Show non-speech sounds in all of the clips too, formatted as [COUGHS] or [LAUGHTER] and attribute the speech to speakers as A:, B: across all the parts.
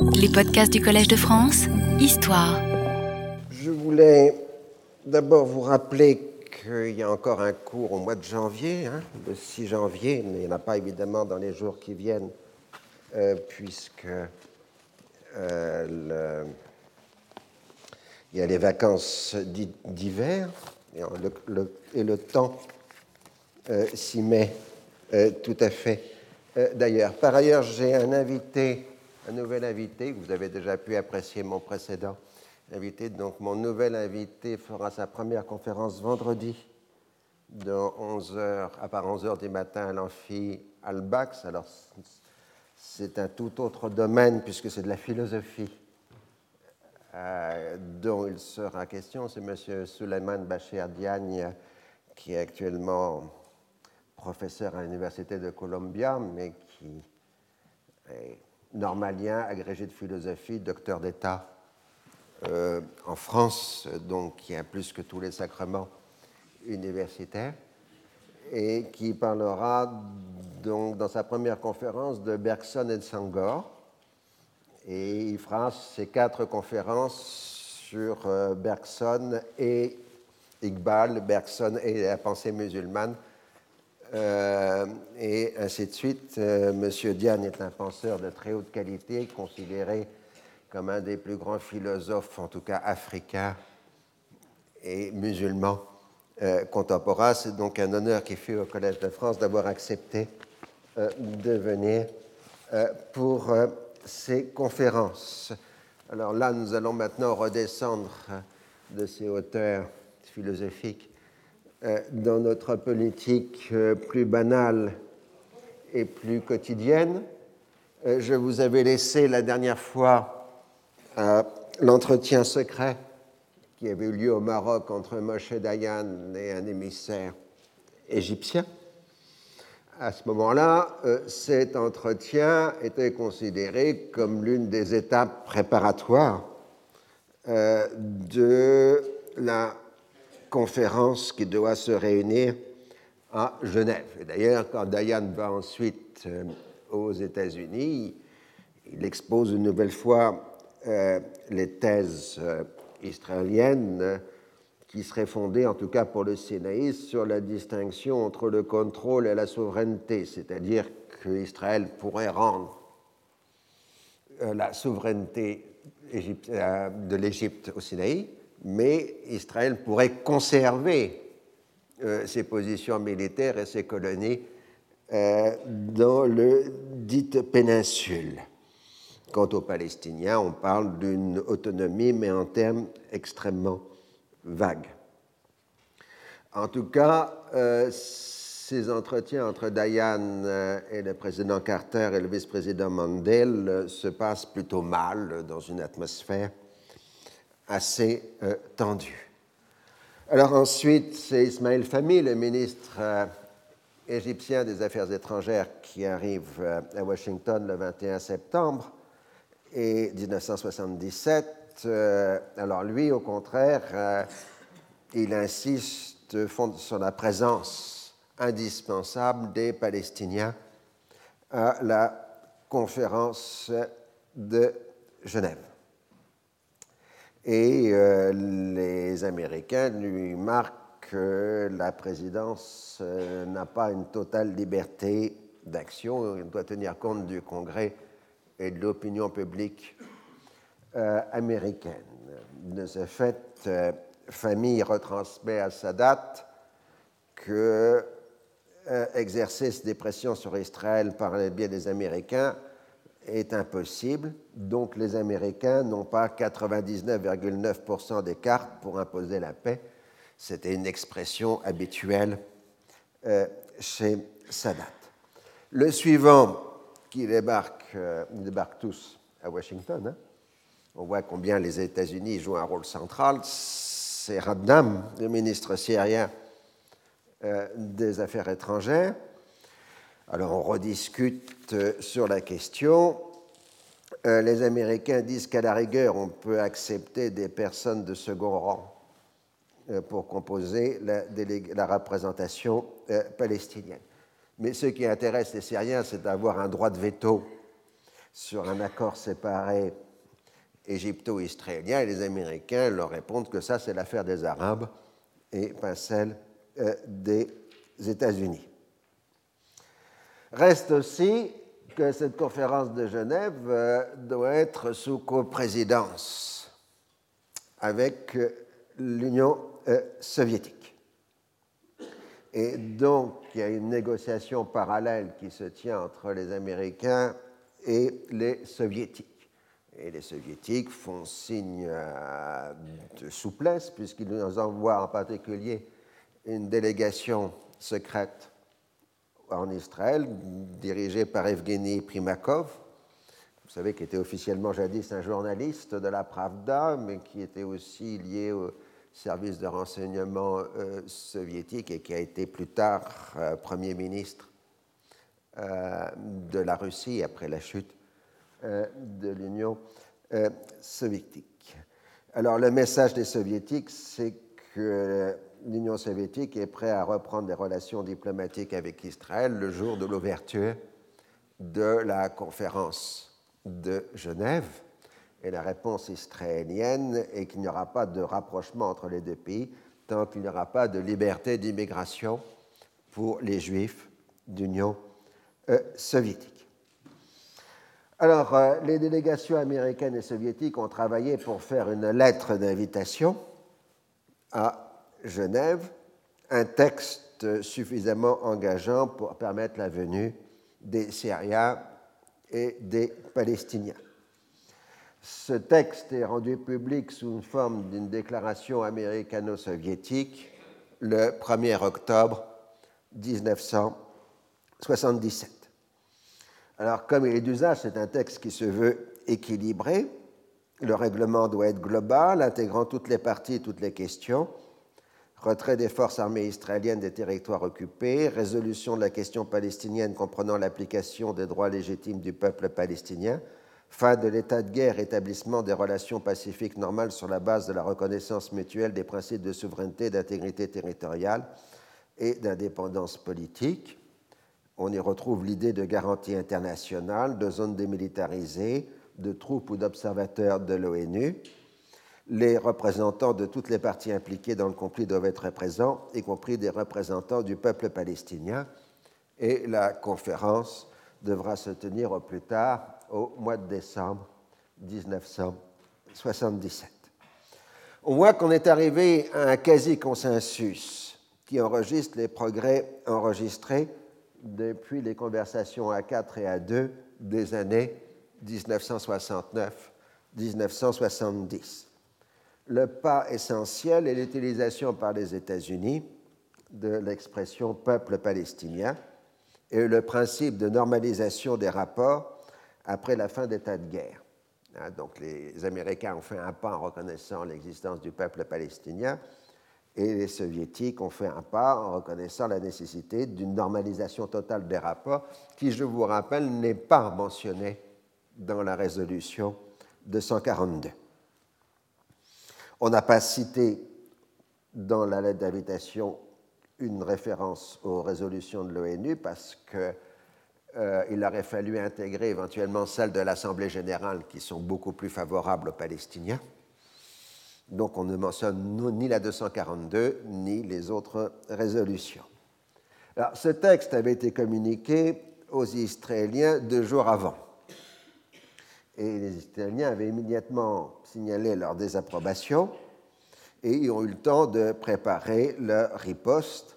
A: Les podcasts du Collège de France, Histoire.
B: Je voulais d'abord vous rappeler qu'il y a encore un cours au mois de janvier, hein, le 6 janvier, mais il n'y en a pas évidemment dans les jours qui viennent, euh, puisque euh, il y a les vacances d'hiver et le, temps euh, s'y met tout à fait d'ailleurs. Par ailleurs, j'ai un invité, un nouvel invité, vous avez déjà pu apprécier mon précédent invité. Donc, mon nouvel invité fera sa première conférence vendredi de 11h, à part 11h du matin à l'amphi Albax. Alors, c'est un tout autre domaine puisque c'est de la philosophie euh, dont il sera question. C'est M. Suleiman Bachir Diagne qui est actuellement professeur à l'Université de Columbia, mais qui est normalien, agrégé de philosophie, docteur d'État euh, en France, donc qui a plus que tous les sacrements universitaires, et qui parlera donc dans sa première conférence de Bergson et de Sangor. Et il fera ces quatre conférences sur euh, Bergson et Iqbal, Bergson et la pensée musulmane euh, et ainsi de suite. Euh, Monsieur Diane est un penseur de très haute qualité, considéré comme un des plus grands philosophes, en tout cas africains et musulmans euh, contemporains. C'est donc un honneur qui fut au Collège de France d'avoir accepté de venir pour ces conférences. Alors là, nous allons maintenant redescendre de ces hauteurs philosophiques euh, dans notre politique euh, plus banale et plus quotidienne. Euh, je vous avais laissé la dernière fois l'entretien secret qui avait eu lieu au Maroc entre Moshe Dayan et un émissaire égyptien. À ce moment-là, cet entretien était considéré comme l'une des étapes préparatoires de la conférence qui doit se réunir à Genève. Et d'ailleurs, quand Dayan va ensuite euh, aux États-Unis, il expose une nouvelle fois euh, les thèses euh, israéliennes qui seraient fondées, en tout cas pour le sénaïsme, sur la distinction entre le contrôle et la souveraineté, c'est-à-dire qu'Israël pourrait rendre la souveraineté de l'Égypte au Sinaï, mais Israël pourrait conserver euh, ses positions militaires et ses colonies euh, dans le dite péninsule. Quant aux Palestiniens, on parle d'une autonomie, mais en termes extrêmement vagues. En tout cas, euh, ces entretiens entre Dayan et le président Carter et le vice-président Mandel se passent plutôt mal dans une atmosphère assez euh, tendu. Alors ensuite, c'est Ismaël Fahmy, le ministre euh, égyptien des Affaires étrangères, qui arrive euh, à Washington le 21 septembre et 1977. alors lui, au contraire, il insiste sur la présence indispensable des Palestiniens à la conférence de Genève et euh, les Américains lui marquent que la présidence euh, n'a pas une totale liberté d'action, il doit tenir compte du Congrès et de l'opinion publique euh, américaine. De ce fait, Famille retransmet à sa date que exercer des pressions sur Israël par le biais des Américains est impossible, donc les Américains n'ont pas 99,9% des cartes pour imposer la paix. C'était une expression habituelle euh, chez Sadat. Le suivant qui débarque, euh, ils tous à Washington, hein. on voit combien les États-Unis jouent un rôle central, c'est Radnam, le ministre syrien euh, des Affaires étrangères. Alors on rediscute euh, sur la question. Euh, les Américains disent qu'à la rigueur, on peut accepter des personnes de second rang euh, pour composer la, représentation palestinienne. Mais ce qui intéresse les Syriens, c'est d'avoir un droit de veto sur un accord séparé égypto-israélien et les Américains leur répondent que ça, c'est l'affaire des Arabes et pas celle des États-Unis. Reste aussi que cette conférence de Genève euh, doit être sous coprésidence avec euh, l'Union soviétique. Et donc, il y a une négociation parallèle qui se tient entre les Américains et les Soviétiques. Et les Soviétiques font signe euh, de souplesse, puisqu'ils nous envoient en particulier une délégation secrète en Israël, dirigée par Evgeny Primakov, vous savez, qui était officiellement jadis un journaliste de la Pravda, mais qui était aussi lié au service de renseignement euh, soviétique et qui a été plus tard euh, Premier ministre euh, de la Russie après la chute de l'Union soviétique. Alors le message des soviétiques, c'est que l'Union soviétique est prête à reprendre des relations diplomatiques avec Israël le jour de l'ouverture de la conférence de Genève et la réponse israélienne est qu'il n'y aura pas de rapprochement entre les deux pays tant qu'il n'y aura pas de liberté d'immigration pour les juifs d'Union euh, soviétique. Alors, euh, les délégations américaines et soviétiques ont travaillé pour faire une lettre d'invitation à Genève, un texte suffisamment engageant pour permettre la venue des Syriens et des Palestiniens. Ce texte est rendu public sous une forme d'une déclaration américano-soviétique le 1er octobre 1977. Alors, comme il est d'usage, c'est un texte qui se veut équilibré. Le règlement doit être global, intégrant toutes les parties et toutes les questions. Retrait des forces armées israéliennes des territoires occupés, résolution de la question palestinienne comprenant l'application des droits légitimes du peuple palestinien, fin de l'état de guerre, établissement des relations pacifiques normales sur la base de la reconnaissance mutuelle des principes de souveraineté, d'intégrité territoriale et d'indépendance politique. On y retrouve l'idée de garantie internationale, de zones démilitarisées, de troupes ou d'observateurs de l'ONU. Les représentants de toutes les parties impliquées dans le conflit doivent être présents, y compris des représentants du peuple palestinien. Et la conférence devra se tenir au plus tard au mois de décembre 1977. On voit qu'on est arrivé à un quasi-consensus qui enregistre les progrès enregistrés depuis les conversations à 4 et à 2 des années 1969-1970. Le pas essentiel est l'utilisation par les États-Unis de l'expression peuple palestinien et le principe de normalisation des rapports après la fin d'état de guerre. Hein, donc les Américains ont fait un pas en reconnaissant l'existence du peuple palestinien et les Soviétiques ont fait un pas en reconnaissant la nécessité d'une normalisation totale des rapports qui, je vous rappelle, n'est pas mentionnée dans la résolution 242. On n'a pas cité dans la lettre d'invitation une référence aux résolutions de l'ONU parce que euh, aurait fallu intégrer éventuellement celles de l'Assemblée générale qui sont beaucoup plus favorables aux Palestiniens. Donc on ne mentionne ni la 242 ni les autres résolutions. Alors, ce texte avait été communiqué aux Israéliens deux jours avant. Et les Israéliens avaient immédiatement signalé leur désapprobation et ils ont eu le temps de préparer leur riposte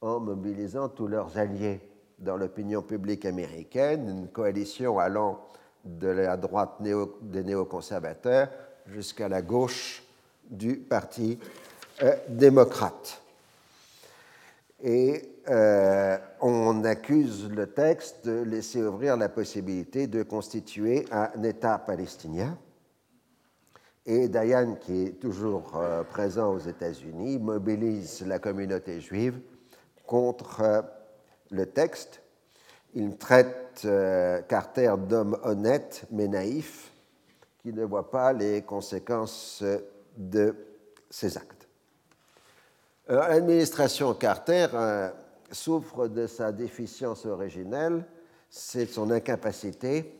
B: en mobilisant tous leurs alliés dans l'opinion publique américaine, une coalition allant de la droite des néoconservateurs jusqu'à la gauche du Parti euh, démocrate. Et euh, on accuse le texte de laisser ouvrir la possibilité de constituer un État palestinien. Et Dayan, qui est toujours euh, présent aux États-Unis, mobilise la communauté juive contre le texte, il traite euh, Carter d'homme honnête mais naïf qui ne voit pas les conséquences de ses actes. L'administration Carter euh, souffre de sa déficience originelle, c'est son incapacité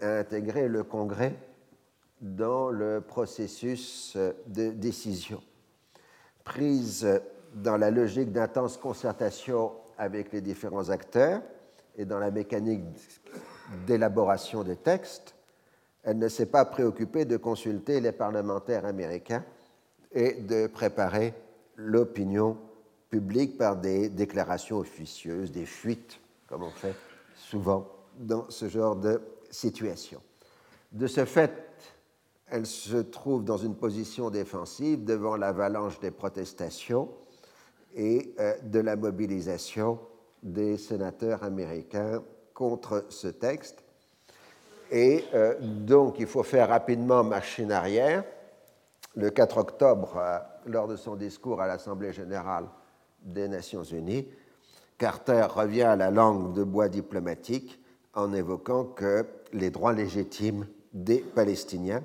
B: à intégrer le Congrès dans le processus de décision. Prise dans la logique d'intense concertation avec les différents acteurs et dans la mécanique d'élaboration des textes, elle ne s'est pas préoccupée de consulter les parlementaires américains et de préparer l'opinion par des déclarations officieuses, des fuites, comme on fait souvent dans ce genre de situation. De ce fait, elle se trouve dans une position défensive devant l'avalanche des protestations et euh, de la mobilisation des sénateurs américains contre ce texte. Et euh, donc, il faut faire rapidement machine arrière. Le 4 octobre, euh, lors de son discours à l'Assemblée générale des Nations unies, Carter revient à la langue de bois diplomatique en évoquant que les droits légitimes des Palestiniens,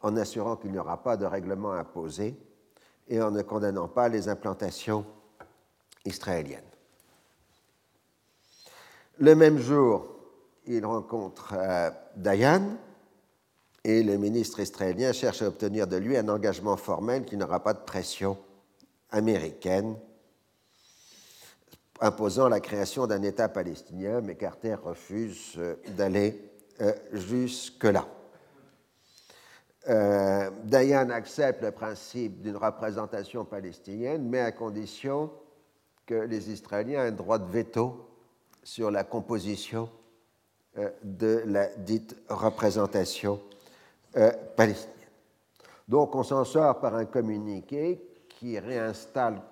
B: en assurant qu'il n'y aura pas de règlement imposé et en ne condamnant pas les implantations israéliennes. Le même jour, il rencontre euh, Dayan et le ministre israélien cherche à obtenir de lui un engagement formel qui n'aura pas de pression américaine imposant la création d'un État palestinien, mais Carter refuse euh, d'aller euh, jusque-là. Euh, Dayan accepte le principe d'une représentation palestinienne, mais à condition que les Israéliens aient un droit de veto sur la composition de la dite représentation palestinienne. Donc on s'en sort par un communiqué qui réinstalle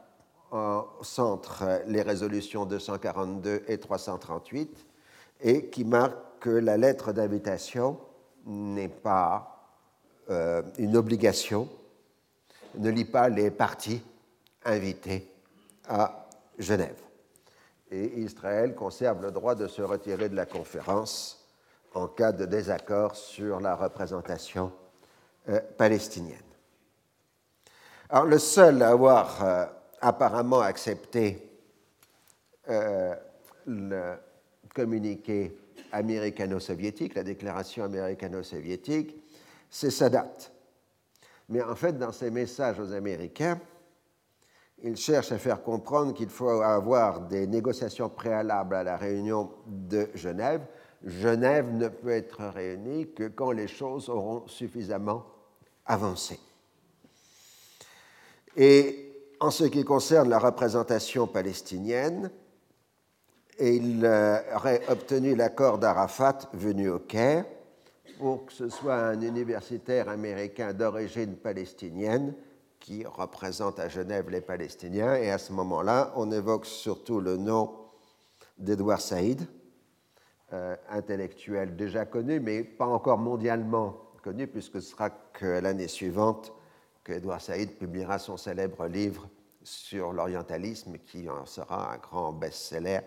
B: au centre les résolutions 242 et 338 et qui marque que la lettre d'invitation n'est pas euh, une obligation, ne lit pas les parties invitées à Genève. Et Israël conserve le droit de se retirer de la conférence en cas de désaccord sur la représentation euh, palestinienne. Alors le seul à avoir euh, apparemment accepté euh, le communiqué américano-soviétique, la déclaration américano-soviétique, c'est Sadat. Mais en fait, dans ses messages aux Américains, il cherche à faire comprendre qu'il faut avoir des négociations préalables à la réunion de Genève. Genève ne peut être réunie que quand les choses auront suffisamment avancé. Et en ce qui concerne la représentation palestinienne, il aurait obtenu l'accord d'Arafat venu au Caire pour que ce soit un universitaire américain d'origine palestinienne qui représente à Genève les Palestiniens. Et à ce moment-là, on évoque surtout le nom d'Edouard Saïd, euh, intellectuel déjà connu, mais pas encore mondialement connu, puisque ce sera que l'année suivante Edouard Saïd publiera son célèbre livre sur l'orientalisme qui en sera un grand best-seller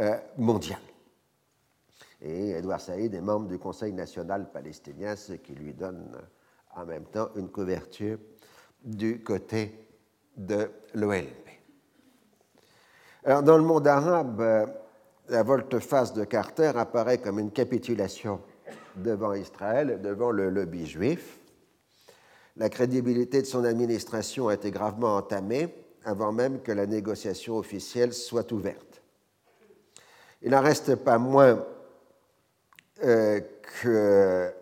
B: euh, mondial. Et Edouard Saïd est membre du Conseil national palestinien, ce qui lui donne en même temps une couverture du côté de l'OLP. Alors, dans le monde arabe, euh, la volte-face de Carter apparaît comme une capitulation devant Israël, devant le lobby juif, la crédibilité de son administration a été gravement entamée avant même que la négociation officielle soit ouverte. Il n'en reste pas moins euh, que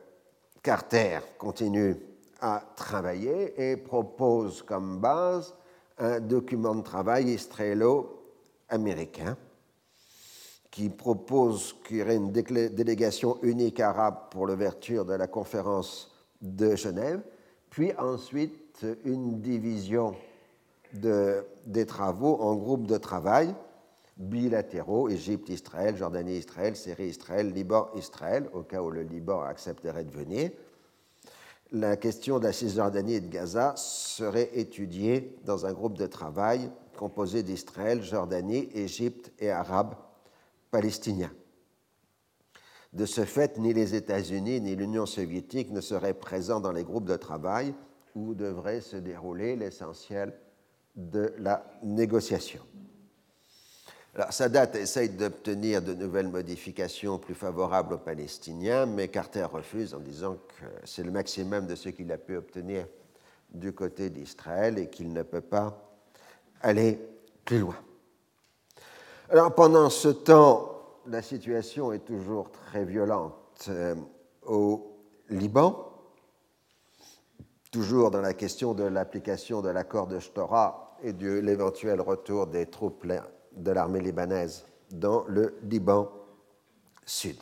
B: Carter continue à travailler et propose comme base un document de travail israélo-américain qui propose qu'il y aurait une délégation unique arabe pour l'ouverture de la conférence de Genève puis ensuite une division des travaux en groupes de travail bilatéraux, Égypte-Israël, Jordanie-Israël, Syrie-Israël, Liban-Israël, au cas où le Liban accepterait de venir. La question de la Cisjordanie et de Gaza serait étudiée dans un groupe de travail composé d'Israël, Jordanie, Égypte et Arabes palestiniens. De ce fait, ni les États-Unis ni l'Union soviétique ne seraient présents dans les groupes de travail où devrait se dérouler l'essentiel de la négociation. Alors, Sadat essaye d'obtenir de nouvelles modifications plus favorables aux Palestiniens, mais Carter refuse en disant que c'est le maximum de ce qu'il a pu obtenir du côté d'Israël et qu'il ne peut pas aller plus loin. Alors, pendant ce temps, la situation est toujours très violente euh, au Liban toujours dans la question de l'application de l'accord de Shtora et de l'éventuel retour des troupes de l'armée libanaise dans le Liban sud.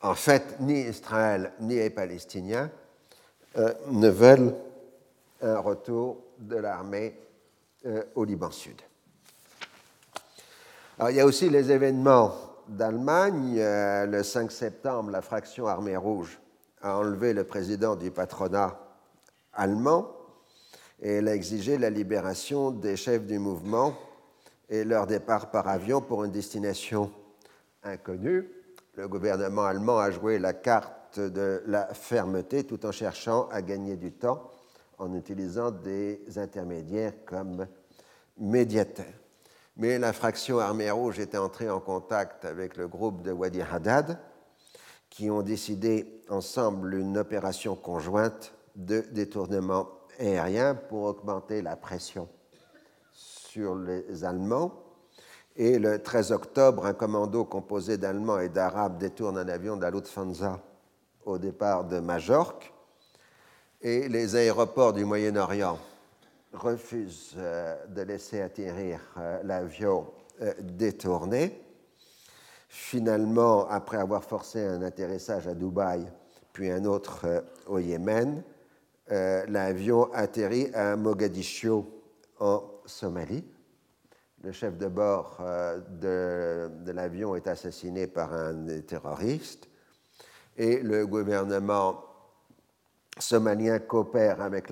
B: En fait, ni Israël ni les Palestiniens euh, ne veulent un retour de l'armée euh, au Liban sud. Il y a aussi les événements d'Allemagne. Euh, le 5 septembre, la fraction Armée Rouge a enlevé le président du patronat allemand et elle a exigé la libération des chefs du mouvement et leur départ par avion pour une destination inconnue. Le gouvernement allemand a joué la carte de la fermeté tout en cherchant à gagner du temps en utilisant des intermédiaires comme médiateurs. Mais la fraction Armée Rouge était entrée en contact avec le groupe de Wadi Haddad, qui ont décidé ensemble une opération conjointe de détournement aérien pour augmenter la pression sur les Allemands. Et le 13 octobre, un commando composé d'Allemands et d'Arabes détourne un avion de la au départ de Majorque. Et les aéroports du Moyen-Orient refusent euh, de laisser atterrir euh, l'avion euh, détourné. Finalement, après avoir forcé un atterrissage à Dubaï, puis un autre au Yémen, l'avion atterrit à Mogadiscio en Somalie. Le chef de bord euh, de, l'avion est assassiné par un terroriste et le gouvernement somalien coopère avec,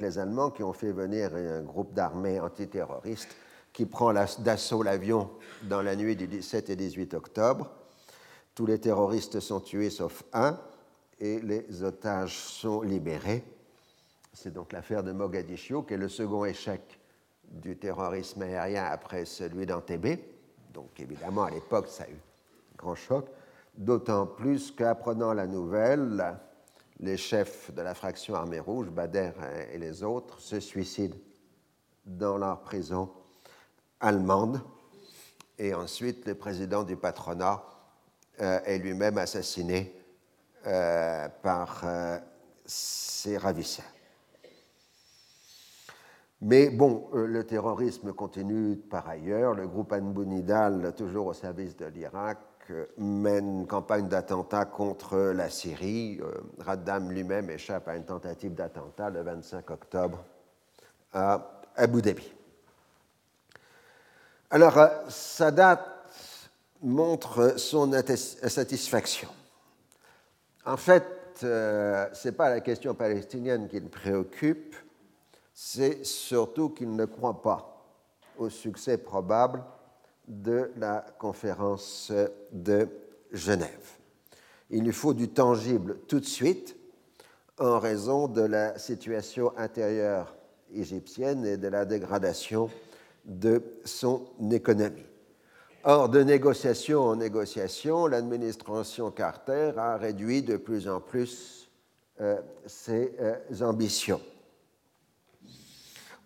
B: les Allemands qui ont fait venir un groupe d'armées antiterroristes qui prend d'assaut l'avion dans la nuit du 17 et 18 octobre. Tous les terroristes sont tués sauf un et les otages sont libérés. C'est donc l'affaire de Mogadiscio, qui est le second échec du terrorisme aérien après celui d'Antébé. Donc évidemment, à l'époque, ça a eu un grand choc. D'autant plus qu'apprenant la nouvelle, les chefs de la fraction Armée Rouge, Bader et les autres, se suicident dans leur prison allemande. Et ensuite, le président du patronat euh, est lui-même assassiné euh, par euh, ses ravisseurs. Mais bon, le terrorisme continue par ailleurs. Le groupe Anbunidal, toujours au service de l'Irak, mène une campagne d'attentats contre la Syrie. Euh, Raddam lui-même échappe à une tentative d'attentat le 25 octobre à Abu Dhabi. Alors, Sadat montre son satisfaction. En fait, ce n'est pas la question palestinienne qui le préoccupe, c'est surtout qu'il ne croit pas au succès probable de la conférence de Genève. Il lui faut du tangible tout de suite en raison de la situation intérieure égyptienne et de la dégradation de son économie. Or, de négociation en négociation, l'administration Carter a réduit de plus en plus euh, ses euh, ambitions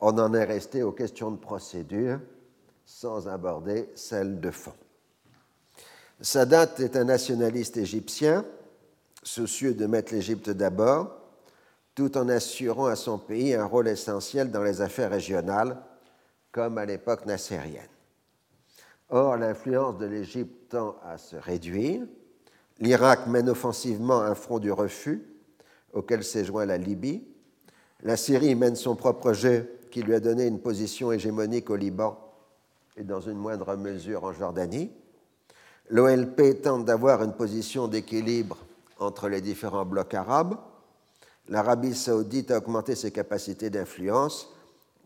B: on en est resté aux questions de procédure sans aborder celles de fond. Sadat est un nationaliste égyptien, soucieux de mettre l'Égypte d'abord, tout en assurant à son pays un rôle essentiel dans les affaires régionales, comme à l'époque nassérienne. Or, l'influence de l'Égypte tend à se réduire. L'Irak mène offensivement un front du refus, auquel s'est joint la Libye. La Syrie mène son propre jeu qui lui a donné une position hégémonique au Liban et dans une moindre mesure en Jordanie. L'OLP tente d'avoir une position d'équilibre entre les différents blocs arabes. L'Arabie saoudite a augmenté ses capacités d'influence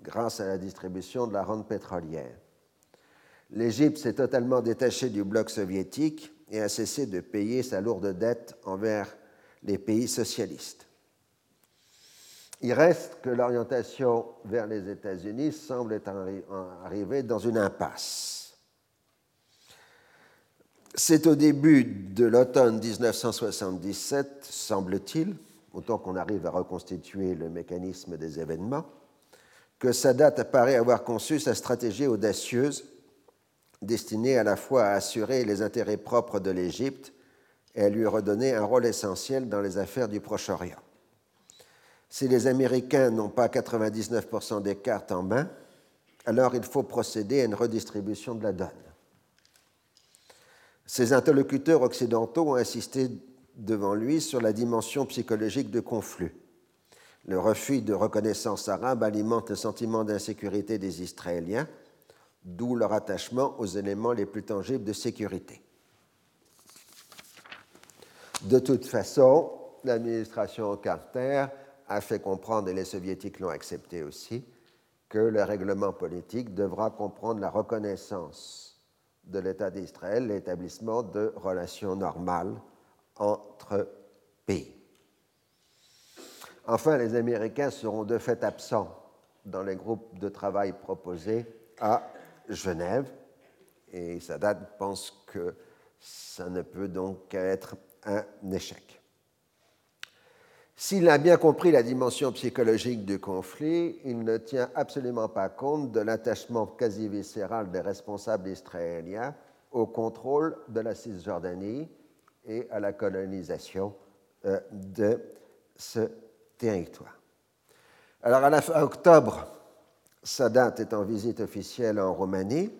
B: grâce à la distribution de la rente pétrolière. L'Égypte s'est totalement détachée du bloc soviétique et a cessé de payer sa lourde dette envers les pays socialistes. Il reste que l'orientation vers les États-Unis semble être arrivée dans une impasse. c'est au début de l'automne 1977, semble-t-il, autant qu'on arrive à reconstituer le mécanisme des événements, que Sadat apparaît avoir conçu sa stratégie audacieuse destinée à la fois à assurer les intérêts propres de l'Égypte et à lui redonner un rôle essentiel dans les affaires du Proche-Orient. Si les Américains n'ont pas 99% des cartes en main, alors il faut procéder à une redistribution de la donne. Ses interlocuteurs occidentaux ont insisté devant lui sur la dimension psychologique du conflit. Le refus de reconnaissance arabe alimente le sentiment d'insécurité des Israéliens, d'où leur attachement aux éléments les plus tangibles de sécurité. De toute façon, l'administration Carter a fait comprendre, et les soviétiques l'ont accepté aussi, que le règlement politique devra comprendre la reconnaissance de l'État d'Israël, l'établissement de relations normales entre pays. Enfin, les Américains seront de fait absents dans les groupes de travail proposés à Genève, et Sadat pense que ça ne peut donc être un échec. S'il a bien compris la dimension psychologique du conflit, il ne tient absolument pas compte de l'attachement quasi viscéral des responsables israéliens au contrôle de la Cisjordanie et à la colonisation euh, de ce territoire. Alors, à la fin octobre, Sadat est en visite officielle en Roumanie.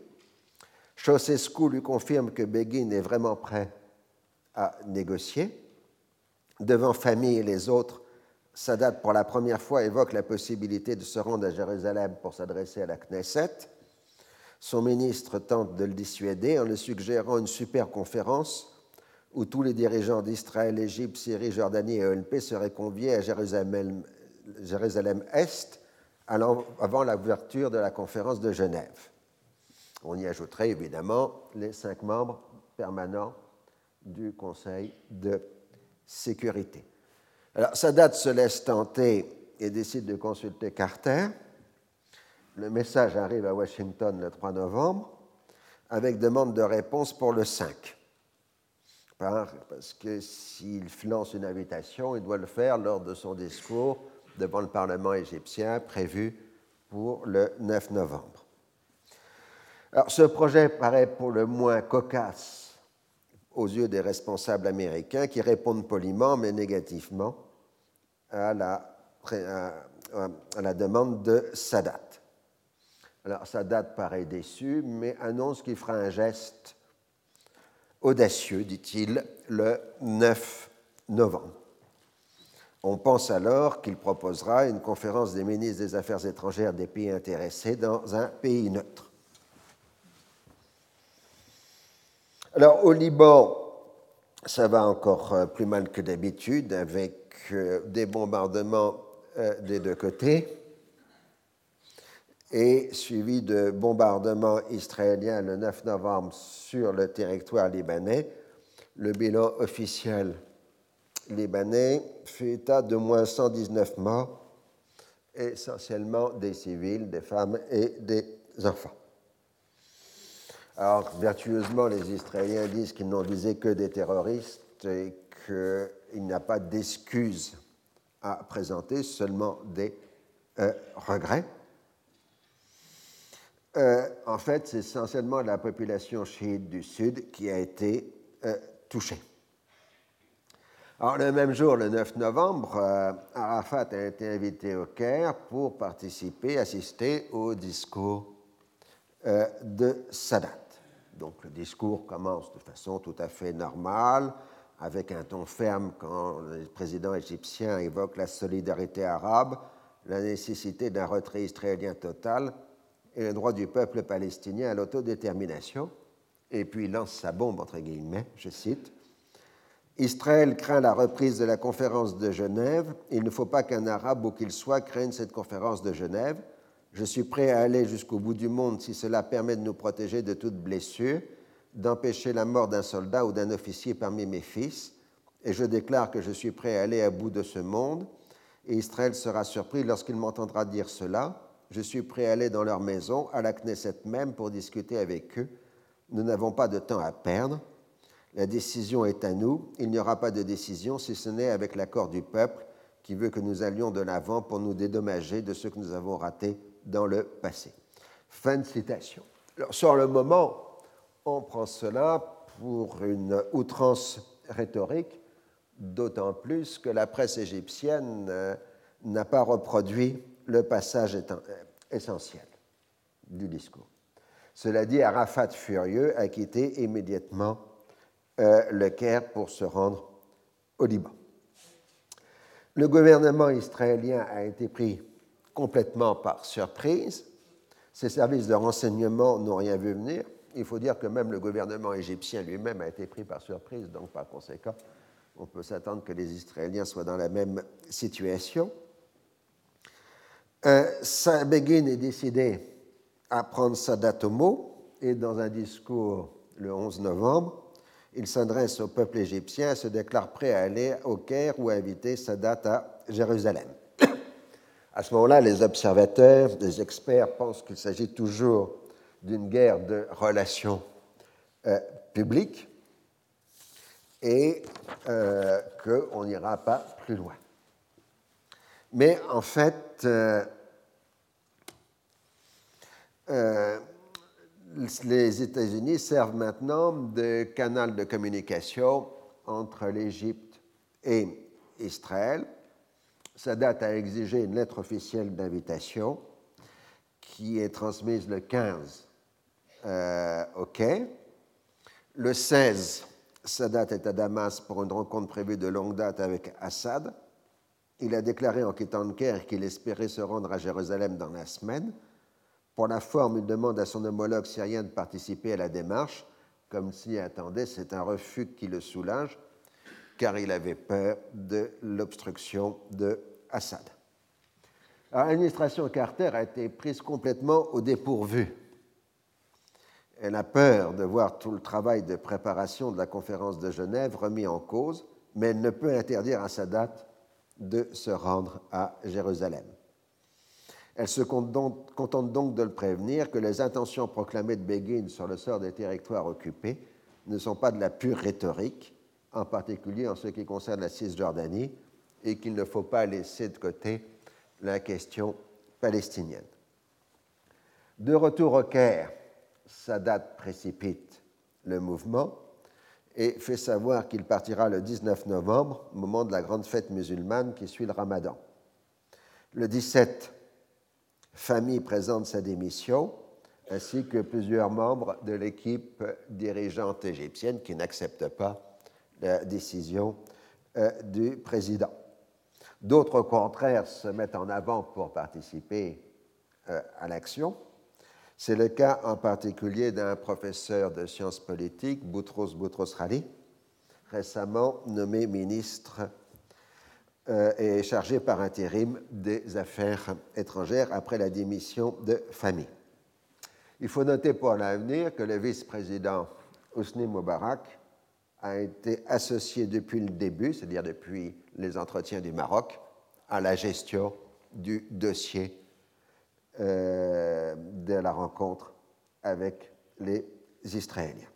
B: Ceausescu lui confirme que Begin est vraiment prêt à négocier devant famille et les autres, Sadat, pour la première fois, évoque la possibilité de se rendre à Jérusalem pour s'adresser à la Knesset. Son ministre tente de le dissuader en lui suggérant une super conférence où tous les dirigeants d'Israël, Égypte, Syrie, Jordanie et OLP seraient conviés à Jérusalem, Est avant l'ouverture de la conférence de Genève. On y ajouterait évidemment les cinq membres permanents du Conseil de sécurité. Alors, Sadat se laisse tenter et décide de consulter Carter. Le message arrive à Washington le 3 novembre avec demande de réponse pour le 5. Parce que s'il lance une invitation, il doit le faire lors de son discours devant le Parlement égyptien prévu pour le 9 novembre. Alors, ce projet paraît pour le moins cocasse aux yeux des responsables américains qui répondent poliment mais négativement à la, demande de Sadat. Alors Sadat paraît déçu, mais annonce qu'il fera un geste audacieux, dit-il, le 9 novembre. On pense alors qu'il proposera une conférence des ministres des Affaires étrangères des pays intéressés dans un pays neutre. Alors au Liban, ça va encore euh, plus mal que d'habitude avec euh, des bombardements euh, des deux côtés et suivi de bombardements israéliens le 9 novembre sur le territoire libanais. Le bilan officiel libanais fait état de moins 119 morts, essentiellement des civils, des femmes et des enfants. Alors, vertueusement, les Israéliens disent qu'ils n'ont visé que des terroristes et qu'il n'y a pas d'excuses à présenter, seulement des euh, regrets. Euh, en fait, c'est essentiellement la population chiite du Sud qui a été euh, touchée. Alors, le même jour, le 9 novembre, Arafat a été invité au Caire pour participer, assister au discours de Sadat. Donc le discours commence de façon tout à fait normale, avec un ton ferme quand le président égyptien évoque la solidarité arabe, la nécessité d'un retrait israélien total et le droit du peuple palestinien à l'autodétermination. Et puis il lance sa bombe, entre guillemets, je cite. Israël craint la reprise de la conférence de Genève. Il ne faut pas qu'un arabe, où qu'il soit, craigne cette conférence de Genève. Je suis prêt à aller jusqu'au bout du monde si cela permet de nous protéger de toute blessure, d'empêcher la mort d'un soldat ou d'un officier parmi mes fils, et je déclare que je suis prêt à aller à bout de ce monde, et Israël sera surpris lorsqu'il m'entendra dire cela. Je suis prêt à aller dans leur maison, à la Knesset même, pour discuter avec eux. Nous n'avons pas de temps à perdre. La décision est à nous. Il n'y aura pas de décision si ce n'est avec l'accord du peuple qui veut que nous allions de l'avant pour nous dédommager de ce que nous avons raté dans le passé. Fin de citation. Sur le moment, on prend cela pour une outrance rhétorique, d'autant plus que la presse égyptienne euh, n'a pas reproduit le passage euh, essentiel du discours. Cela dit, Arafat furieux a quitté immédiatement euh, le Caire pour se rendre au Liban. Le gouvernement israélien a été pris complètement par surprise. Ses services de renseignement n'ont rien vu venir. Il faut dire que même le gouvernement égyptien lui-même a été pris par surprise, donc par conséquent, on peut s'attendre que les Israéliens soient dans la même situation. Euh, Begin est décidé à prendre sa date au mot et dans un discours le 11 novembre, il s'adresse au peuple égyptien et se déclare prêt à aller au Caire ou à inviter date à Jérusalem. À ce moment-là, les observateurs, les experts pensent qu'il s'agit toujours d'une guerre de relations euh, publiques et euh, qu'on n'ira pas plus loin. Mais en fait, euh, les États-Unis servent maintenant de canal de communication entre l'Égypte et Israël. Date a exigé une lettre officielle d'invitation qui est transmise le 15 euh, au Caire. Le 16, Sadat est à Damas pour une rencontre prévue de longue date avec Assad. Il a déclaré en quittant le Caire qu'il espérait se rendre à Jérusalem dans la semaine. Pour la forme, il demande à son homologue syrien de participer à la démarche, comme s'y attendait. C'est un refus qui le soulage, car il avait peur de l'obstruction de Assad. L'administration Carter a été prise complètement au dépourvu. Elle a peur de voir tout le travail de préparation de la conférence de Genève remis en cause, mais elle ne peut interdire à Sadat de se rendre à Jérusalem. Elle se contente donc de le prévenir que les intentions proclamées de Begin sur le sort des territoires occupés ne sont pas de la pure rhétorique, en particulier en ce qui concerne la Cisjordanie, et qu'il ne faut pas laisser de côté la question palestinienne. De retour au Caire, Sadat précipite le mouvement et fait savoir qu'il partira le 19 novembre, moment de la grande fête musulmane qui suit le ramadan. Le 17, Famille présente sa démission, ainsi que plusieurs membres de l'équipe dirigeante égyptienne qui n'acceptent pas la décision euh, du président. D'autres, au contraire, se mettent en avant pour participer euh, à l'action. C'est le cas en particulier d'un professeur de sciences politiques, Boutros Boutros Ghali, récemment nommé ministre euh, et chargé par intérim des affaires étrangères après la démission de famille. Il faut noter pour l'avenir que le vice-président Hosni Moubarak a été associé depuis le début, c'est-à-dire depuis les entretiens du Maroc, à la gestion du dossier euh, de la rencontre avec les Israéliens.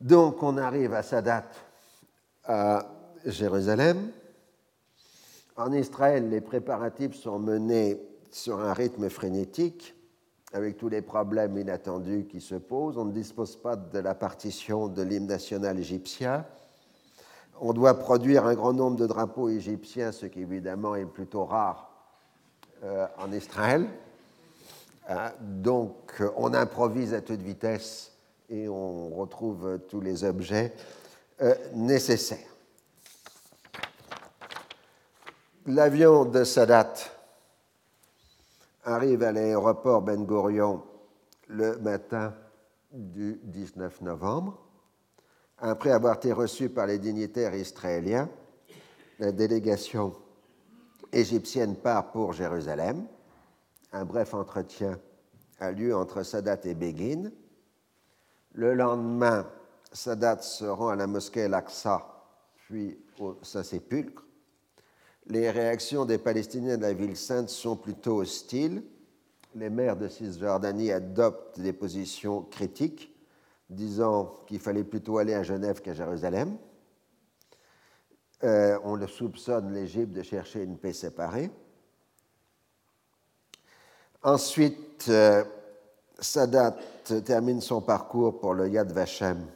B: Donc on arrive à sa date à Jérusalem. En Israël, les préparatifs sont menés sur un rythme frénétique, avec tous les problèmes inattendus qui se posent. On ne dispose pas de la partition de l'hymne national égyptien. On doit produire un grand nombre de drapeaux égyptiens, ce qui évidemment est plutôt rare euh, en Israël. Hein, donc on improvise à toute vitesse et on retrouve tous les objets euh, nécessaire. L'avion de Sadat arrive à l'aéroport Ben Gurion le matin du 19 novembre. Après avoir été reçu par les dignitaires israéliens, la délégation égyptienne part pour Jérusalem. Un bref entretien a lieu entre Sadat et Begin. Le lendemain, Sadat se rend à la mosquée Al-Aqsa, puis au Saint-Sépulcre. Les réactions des Palestiniens de la ville sainte sont plutôt hostiles. les maires de Cisjordanie adoptent des positions critiques, disant qu'il fallait plutôt aller à Genève qu'à Jérusalem. Euh, on le soupçonne l'Égypte de chercher une paix séparée. Ensuite, euh, Sadat termine son parcours pour le Yad Vashem,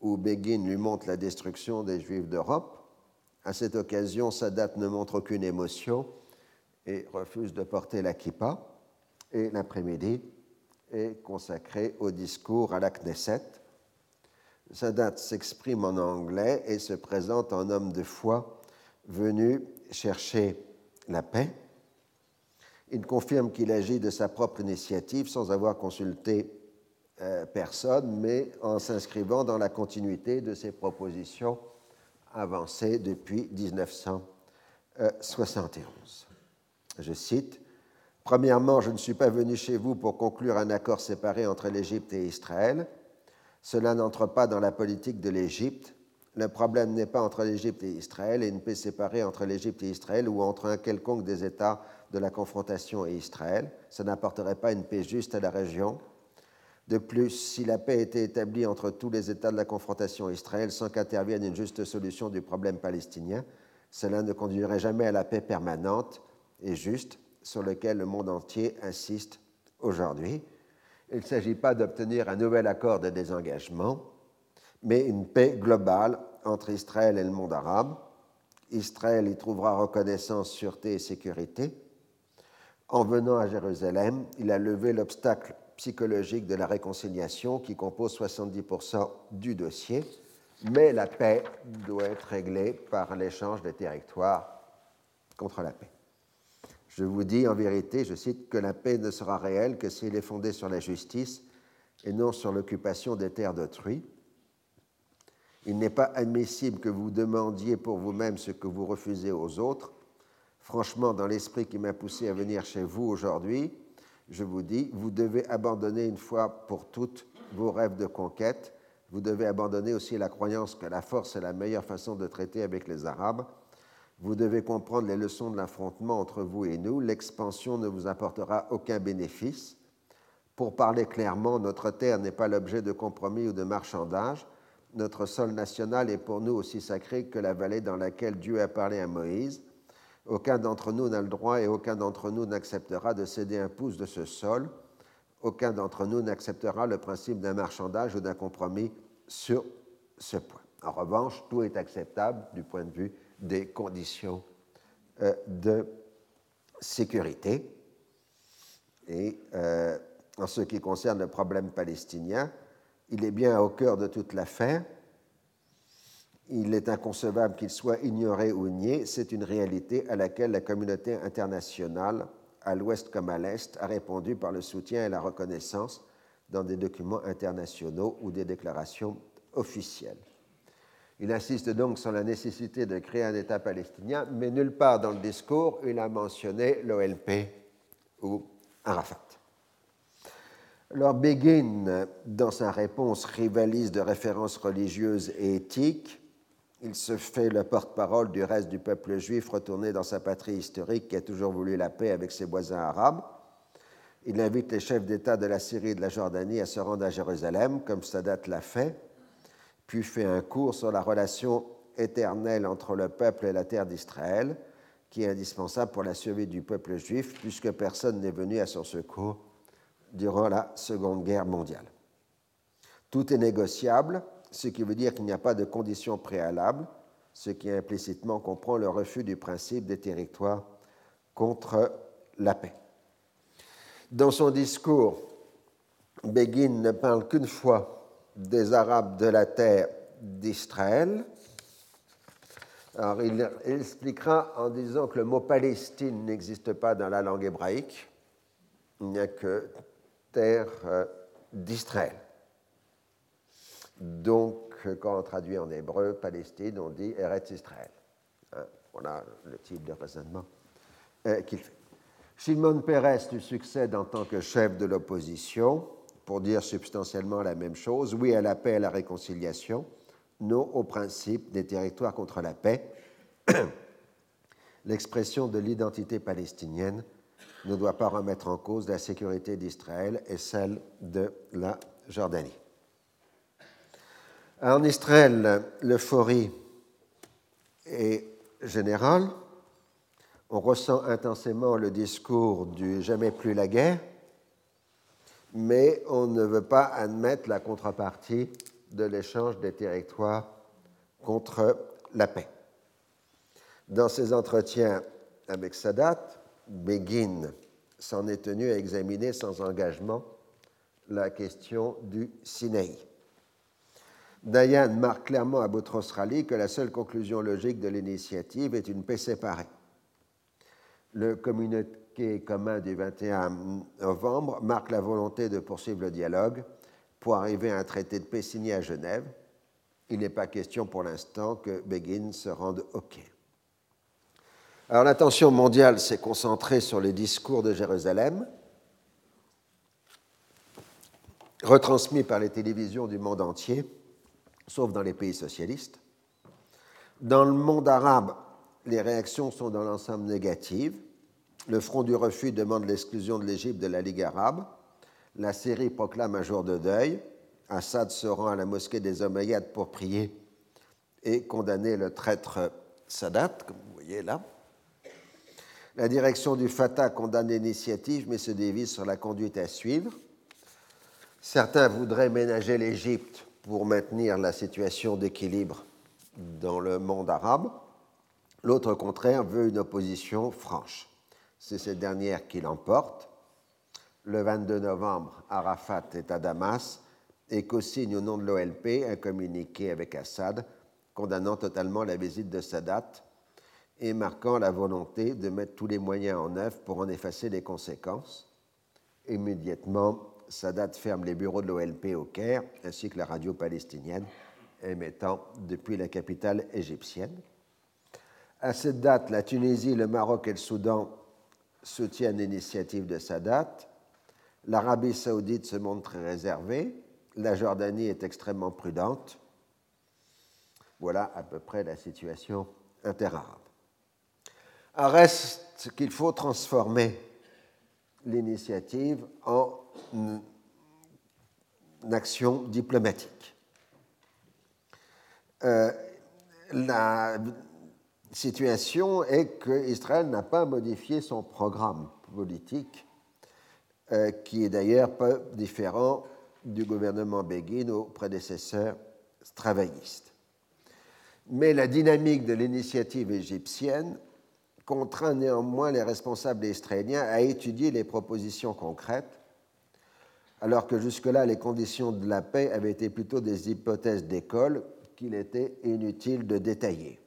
B: où Begin lui montre la destruction des Juifs d'Europe. À cette occasion, Sadat ne montre aucune émotion et refuse de porter la kippa. Et l'après-midi est consacré au discours à la Knesset. Sadat s'exprime en anglais et se présente en homme de foi venu chercher la paix. Il confirme qu'il agit de sa propre initiative sans avoir consulté euh, personne, mais en s'inscrivant dans la continuité de ses propositions avancées depuis 1971. Je cite Premièrement, je ne suis pas venu chez vous pour conclure un accord séparé entre l'Égypte et Israël. Cela n'entre pas dans la politique de l'Égypte. Le problème n'est pas entre l'Égypte et Israël et une paix séparée entre l'Égypte et Israël ou entre un quelconque des États de la confrontation et Israël. Ça n'apporterait pas une paix juste à la région. De plus, si la paix était établie entre tous les États de la confrontation Israël sans qu'intervienne une juste solution du problème palestinien, cela ne conduirait jamais à la paix permanente et juste sur laquelle le monde entier insiste aujourd'hui. Il ne s'agit pas d'obtenir un nouvel accord de désengagement, mais une paix globale entre Israël et le monde arabe. Israël y trouvera reconnaissance, sûreté et sécurité. En venant à Jérusalem, il a levé l'obstacle psychologique de la réconciliation qui compose 70% du dossier, mais la paix doit être réglée par l'échange des territoires contre la paix. Je vous dis en vérité, je cite, que la paix ne sera réelle que si elle est fondée sur la justice et non sur l'occupation des terres d'autrui. Il n'est pas admissible que vous demandiez pour vous-même ce que vous refusez aux autres. Franchement, dans l'esprit qui m'a poussé à venir chez vous aujourd'hui, je vous dis, vous devez abandonner une fois pour toutes vos rêves de conquête. Vous devez abandonner aussi la croyance que la force est la meilleure façon de traiter avec les Arabes. Vous devez comprendre les leçons de l'affrontement entre vous et nous. L'expansion ne vous apportera aucun bénéfice. Pour parler clairement, notre terre n'est pas l'objet de compromis ou de marchandage. Notre sol national est pour nous aussi sacré que la vallée dans laquelle Dieu a parlé à Moïse. Aucun d'entre nous n'a le droit et aucun d'entre nous n'acceptera de céder un pouce de ce sol. Aucun d'entre nous n'acceptera le principe d'un marchandage ou d'un compromis sur ce point. En revanche, tout est acceptable du point de vue des conditions euh, de sécurité. Et euh, en ce qui concerne le problème palestinien, il est bien au cœur de toute l'affaire il est inconcevable qu'il soit ignoré ou nié, c'est une réalité à laquelle la communauté internationale, à l'ouest comme à l'est, a répondu par le soutien et la reconnaissance dans des documents internationaux ou des déclarations officielles. Il insiste donc sur la nécessité de créer un État palestinien, mais nulle part dans le discours il a mentionné l'OLP ou Arafat. Alors Begin, dans sa réponse, rivalise de références religieuses et éthiques il se fait le porte-parole du reste du peuple juif retourné dans sa patrie historique qui a toujours voulu la paix avec ses voisins arabes. Il invite les chefs d'État de la Syrie et de la Jordanie à se rendre à Jérusalem, comme Sadat l'a fait, puis fait un cours sur la relation éternelle entre le peuple et la terre d'Israël, qui est indispensable pour la survie du peuple juif, puisque personne n'est venu à son secours durant la Seconde Guerre mondiale. Tout est négociable, ce qui veut dire qu'il n'y a pas de conditions préalables, ce qui implicitement comprend le refus du principe des territoires contre la paix. Dans son discours, Begin ne parle qu'une fois des Arabes de la terre d'Israël. Alors, il expliquera en disant que le mot Palestine n'existe pas dans la langue hébraïque, il n'y a que terre euh, d'Israël. Donc, quand on traduit en hébreu Palestine, on dit Eretz Israël. Hein, voilà le type de raisonnement euh, qu'il fait. Shimon Peres lui succède en tant que chef de l'opposition pour dire substantiellement la même chose. Oui à la paix et à la réconciliation, non au principe des territoires contre la paix. [CLEARS THROAT] L'expression de l'identité palestinienne ne doit pas remettre en cause la sécurité d'Israël et celle de la Jordanie. En Israël, l'euphorie est générale. On ressent intensément le discours du jamais plus la guerre, mais on ne veut pas admettre la contrepartie de l'échange des territoires contre la paix. Dans ses entretiens avec Sadat, Begin s'en est tenu à examiner sans engagement la question du Sinaï. Dayan marque clairement à Boutros Ghali que la seule conclusion logique de l'initiative est une paix séparée. Le communiqué commun du 21 novembre marque la volonté de poursuivre le dialogue pour arriver à un traité de paix signé à Genève. Il n'est pas question pour l'instant que Begin se rende OK. Alors l'attention mondiale s'est concentrée sur les discours de Jérusalem, retransmis par les télévisions du monde entier, sauf dans les pays socialistes. Dans le monde arabe, les réactions sont dans l'ensemble négatives. Le Front du refus demande l'exclusion de l'Égypte de la Ligue arabe. La Syrie proclame un jour de deuil. Assad se rend à la mosquée des Omeyyades pour prier et condamner le traître Sadat, comme vous voyez là. La direction du Fatah condamne l'initiative, mais se divise sur la conduite à suivre. Certains voudraient ménager l'Égypte pour maintenir la situation d'équilibre dans le monde arabe. L'autre, au contraire, veut une opposition franche. C'est cette dernière qui l'emporte. Le 22 novembre, Arafat est à Damas et co-signe au nom de l'OLP un communiqué avec Assad condamnant totalement la visite de Sadat et marquant la volonté de mettre tous les moyens en œuvre pour en effacer les conséquences. Immédiatement, Sadat ferme les bureaux de l'OLP au Caire, ainsi que la radio palestinienne, émettant depuis la capitale égyptienne. À cette date, la Tunisie, le Maroc et le Soudan soutiennent l'initiative de Sadat. L'Arabie saoudite se montre très réservée. La Jordanie est extrêmement prudente. Voilà à peu près la situation interarabe. Reste qu'il faut transformer l'initiative en action diplomatique. Euh, la situation est qu'Israël n'a pas modifié son programme politique, euh, qui est d'ailleurs peu différent du gouvernement Begin au prédécesseur travailliste. Mais la dynamique de l'initiative égyptienne contraint néanmoins les responsables israéliens à étudier les propositions concrètes, alors que jusque-là les conditions de la paix avaient été plutôt des hypothèses d'école qu'il était inutile de détailler.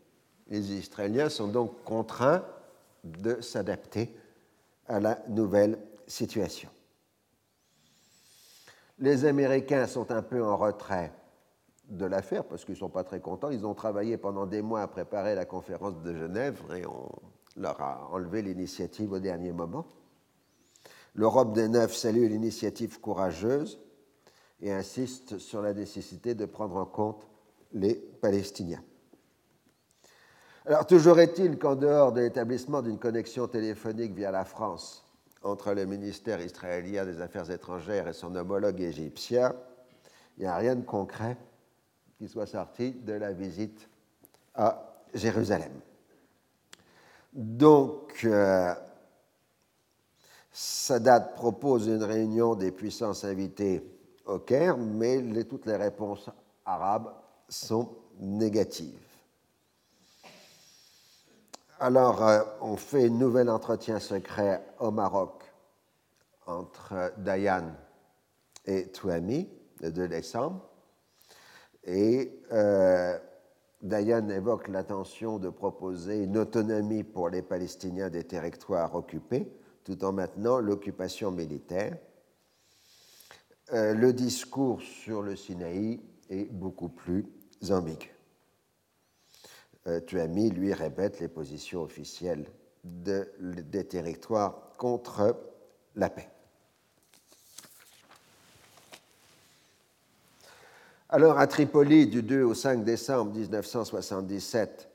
B: Les Israéliens sont donc contraints de s'adapter à la nouvelle situation. Les Américains sont un peu en retrait de l'affaire parce qu'ils ne sont pas très contents. Ils ont travaillé pendant des mois à préparer la conférence de Genève et on leur a enlevé l'initiative au dernier moment. L'Europe des Neuf salue l'initiative courageuse et insiste sur la nécessité de prendre en compte les Palestiniens. Alors, toujours est-il qu'en dehors de l'établissement d'une connexion téléphonique via la France entre le ministère israélien des Affaires étrangères et son homologue égyptien, il n'y a rien de concret qui soit sorti de la visite à Jérusalem. Donc, euh, Sadat propose une réunion des puissances invitées au Caire, mais toutes les réponses arabes sont négatives. Alors, euh, on fait un nouvel entretien secret au Maroc entre Dayan et Touami le 2 décembre. Et euh, Dayan évoque l'intention de proposer une autonomie pour les Palestiniens des territoires occupés, tout en maintenant l'occupation militaire. Euh, le discours sur le Sinaï est beaucoup plus ambigu. Euh, Tuami, lui, répète les positions officielles des territoires contre la paix. Alors, à Tripoli, du 2 au 5 décembre 1977,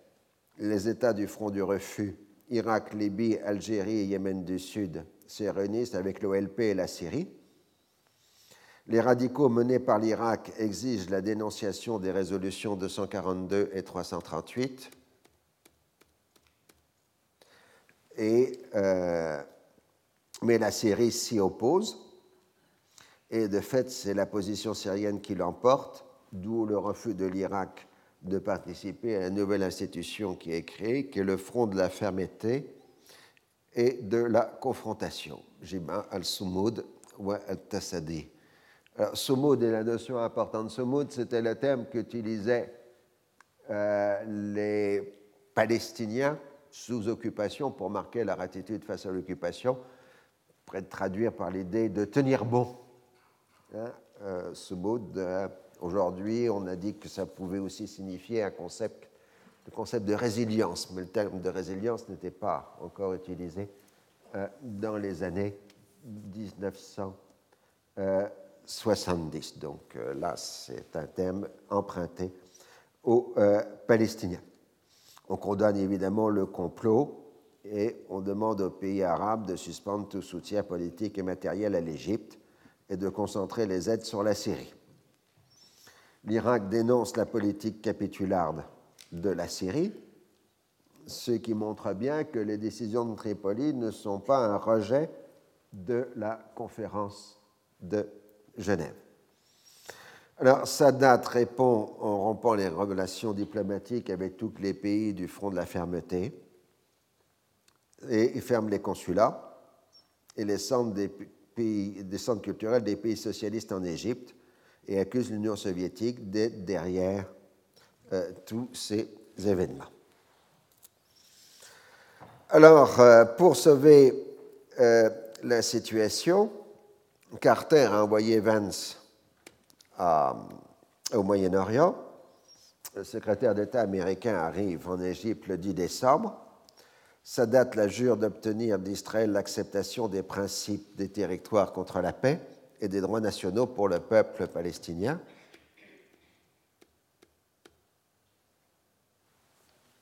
B: les États du Front du Refus, Irak, Libye, Algérie et Yémen du Sud, sioniste avec l'OLP et la Syrie. Les radicaux menés par l'Irak exigent la dénonciation des résolutions 242 et 338. Et, euh, mais la Syrie s'y oppose. Et de fait, c'est la position syrienne qui l'emporte, d'où le refus de l'Irak de participer à la nouvelle institution qui est créée, qui est le Front de la fermeté et de la confrontation, Jima al-Sumud ou al-Tassadi. Alors, Sumud est la notion importante. Sumud, c'était le terme qu'utilisaient euh, les Palestiniens sous occupation pour marquer leur attitude face à l'occupation, près de traduire par l'idée de tenir bon. Hein, euh, Sumud, euh, aujourd'hui, on a dit que ça pouvait aussi signifier un concept le concept de résilience, mais le terme de résilience n'était pas encore utilisé euh, dans les années 1970. Donc euh, là, c'est un terme emprunté aux Palestiniens. On condamne évidemment le complot et on demande aux pays arabes de suspendre tout soutien politique et matériel à l'Égypte et de concentrer les aides sur la Syrie. L'Irak dénonce la politique capitularde de la Syrie, ce qui montre bien que les décisions de Tripoli ne sont pas un rejet de la conférence de Genève. Alors, Sadat répond en rompant les relations diplomatiques avec tous les pays du front de la fermeté et ferme les consulats et les centres, des pays, des centres culturels des pays socialistes en Égypte et accuse l'Union soviétique d'être derrière euh, tous ces événements. Alors, euh, pour sauver euh, la situation, Carter a envoyé Vance au Moyen-Orient. Le secrétaire d'État américain arrive en Égypte le 10 décembre. Sadat la jure d'obtenir d'Israël l'acceptation des principes des territoires contre la paix et des droits nationaux pour le peuple palestinien.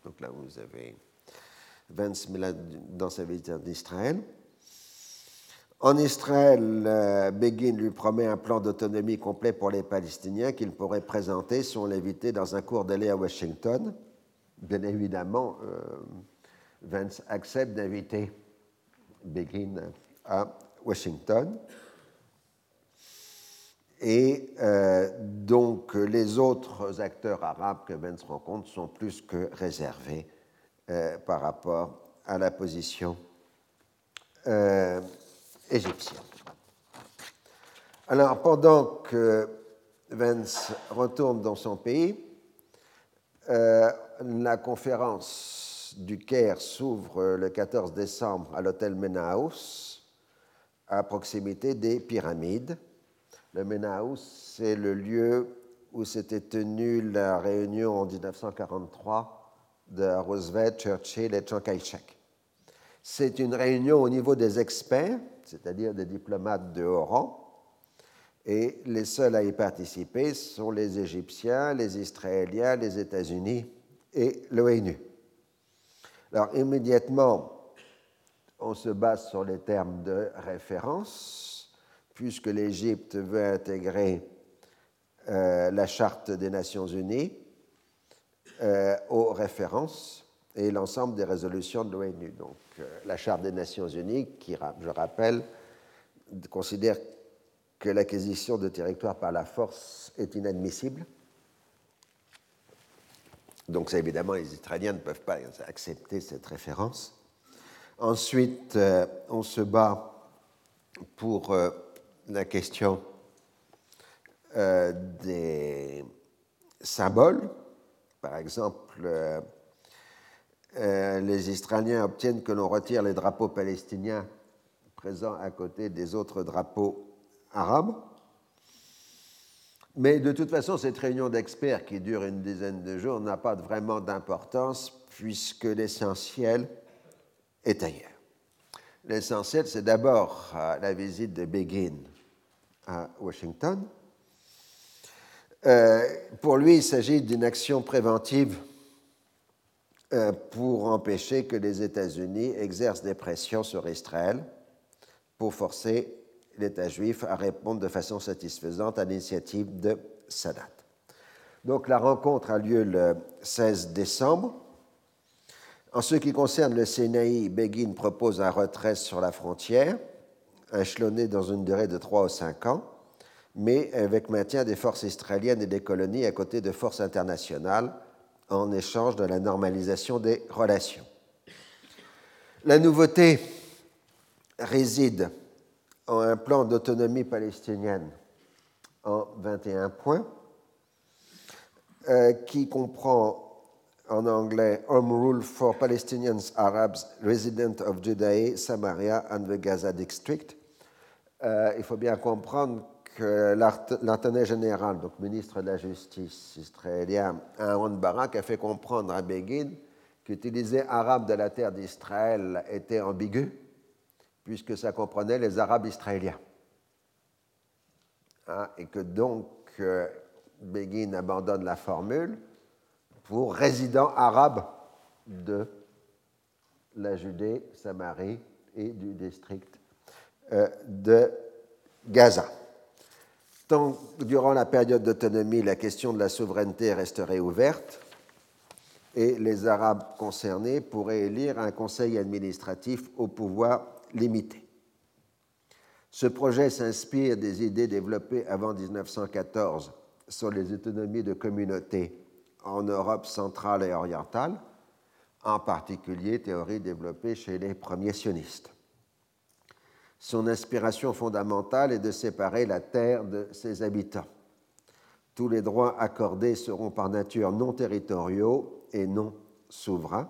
B: Donc là, vous avez Vance dans sa visite d'Israël. En Israël, euh, Begin lui promet un plan d'autonomie complet pour les Palestiniens qu'il pourrait présenter si on l'invitait dans un cours d'aller à Washington. Bien évidemment, euh, Vance accepte d'inviter Begin à Washington. Et euh, donc les autres acteurs arabes que Vance rencontre sont plus que réservés euh, par rapport à la position euh, égyptienne. Alors pendant que Vance retourne dans son pays, la conférence du Caire s'ouvre le 14 décembre à l'hôtel Menaous, à proximité des pyramides le Menaus, c'est le lieu où s'était tenue la réunion en 1943 de Roosevelt, Churchill et Chiang Kai-shek. C'est une réunion au niveau des experts, c'est-à-dire des diplomates de haut rang, et les seuls à y participer sont les Égyptiens, les Israéliens, les États-Unis et l'ONU. Alors immédiatement, on se base sur les termes de référence puisque l'Égypte veut intégrer euh, la Charte des Nations Unies euh, aux références et l'ensemble des résolutions de l'ONU. Donc, euh, la Charte des Nations Unies, qui, je rappelle, considère que l'acquisition de territoire par la force est inadmissible. Donc, évidemment, les Israéliens ne peuvent pas accepter cette référence. Ensuite, on se bat pour la question euh, des symboles. Par exemple, euh, euh, les Israéliens obtiennent que l'on retire les drapeaux palestiniens présents à côté des autres drapeaux arabes. Mais de toute façon, cette réunion d'experts qui dure une dizaine de jours n'a pas vraiment d'importance puisque l'essentiel est ailleurs. L'essentiel, c'est d'abord la visite de Begin à Washington. Euh, pour lui, il s'agit d'une action préventive euh, pour empêcher que les États-Unis exercent des pressions sur Israël pour forcer l'État juif à répondre de façon satisfaisante à l'initiative de Sadat. Donc la rencontre a lieu le 16 décembre. En ce qui concerne le Sinaï, Begin propose un retrait sur la frontière, échelonné dans une durée de 3 ou 5 ans, mais avec maintien des forces israéliennes et des colonies à côté de forces internationales en échange de la normalisation des relations. La nouveauté réside en un plan d'autonomie palestinienne en 21 points, euh, qui comprend en anglais Home Rule for Palestinians Arabs Resident of Judea, Samaria and the Gaza District. Euh, il faut bien comprendre que l'intendant général, donc ministre de la Justice israélien, Aaron Barak, a fait comprendre à Begin qu'utiliser arabe de la terre d'Israël était ambigu, puisque ça comprenait les Arabes israéliens. Hein, et que donc euh, Begin abandonne la formule pour résidents arabes de la Judée, Samarie et du district euh, de Gaza. Tant durant la période d'autonomie, la question de la souveraineté resterait ouverte et les Arabes concernés pourraient élire un conseil administratif au pouvoir limité. Ce projet s'inspire des idées développées avant 1914 sur les autonomies de communautés en Europe centrale et orientale, en particulier théorie développée chez les premiers sionistes. Son inspiration fondamentale est de séparer la terre de ses habitants. Tous les droits accordés seront par nature non territoriaux et non souverains.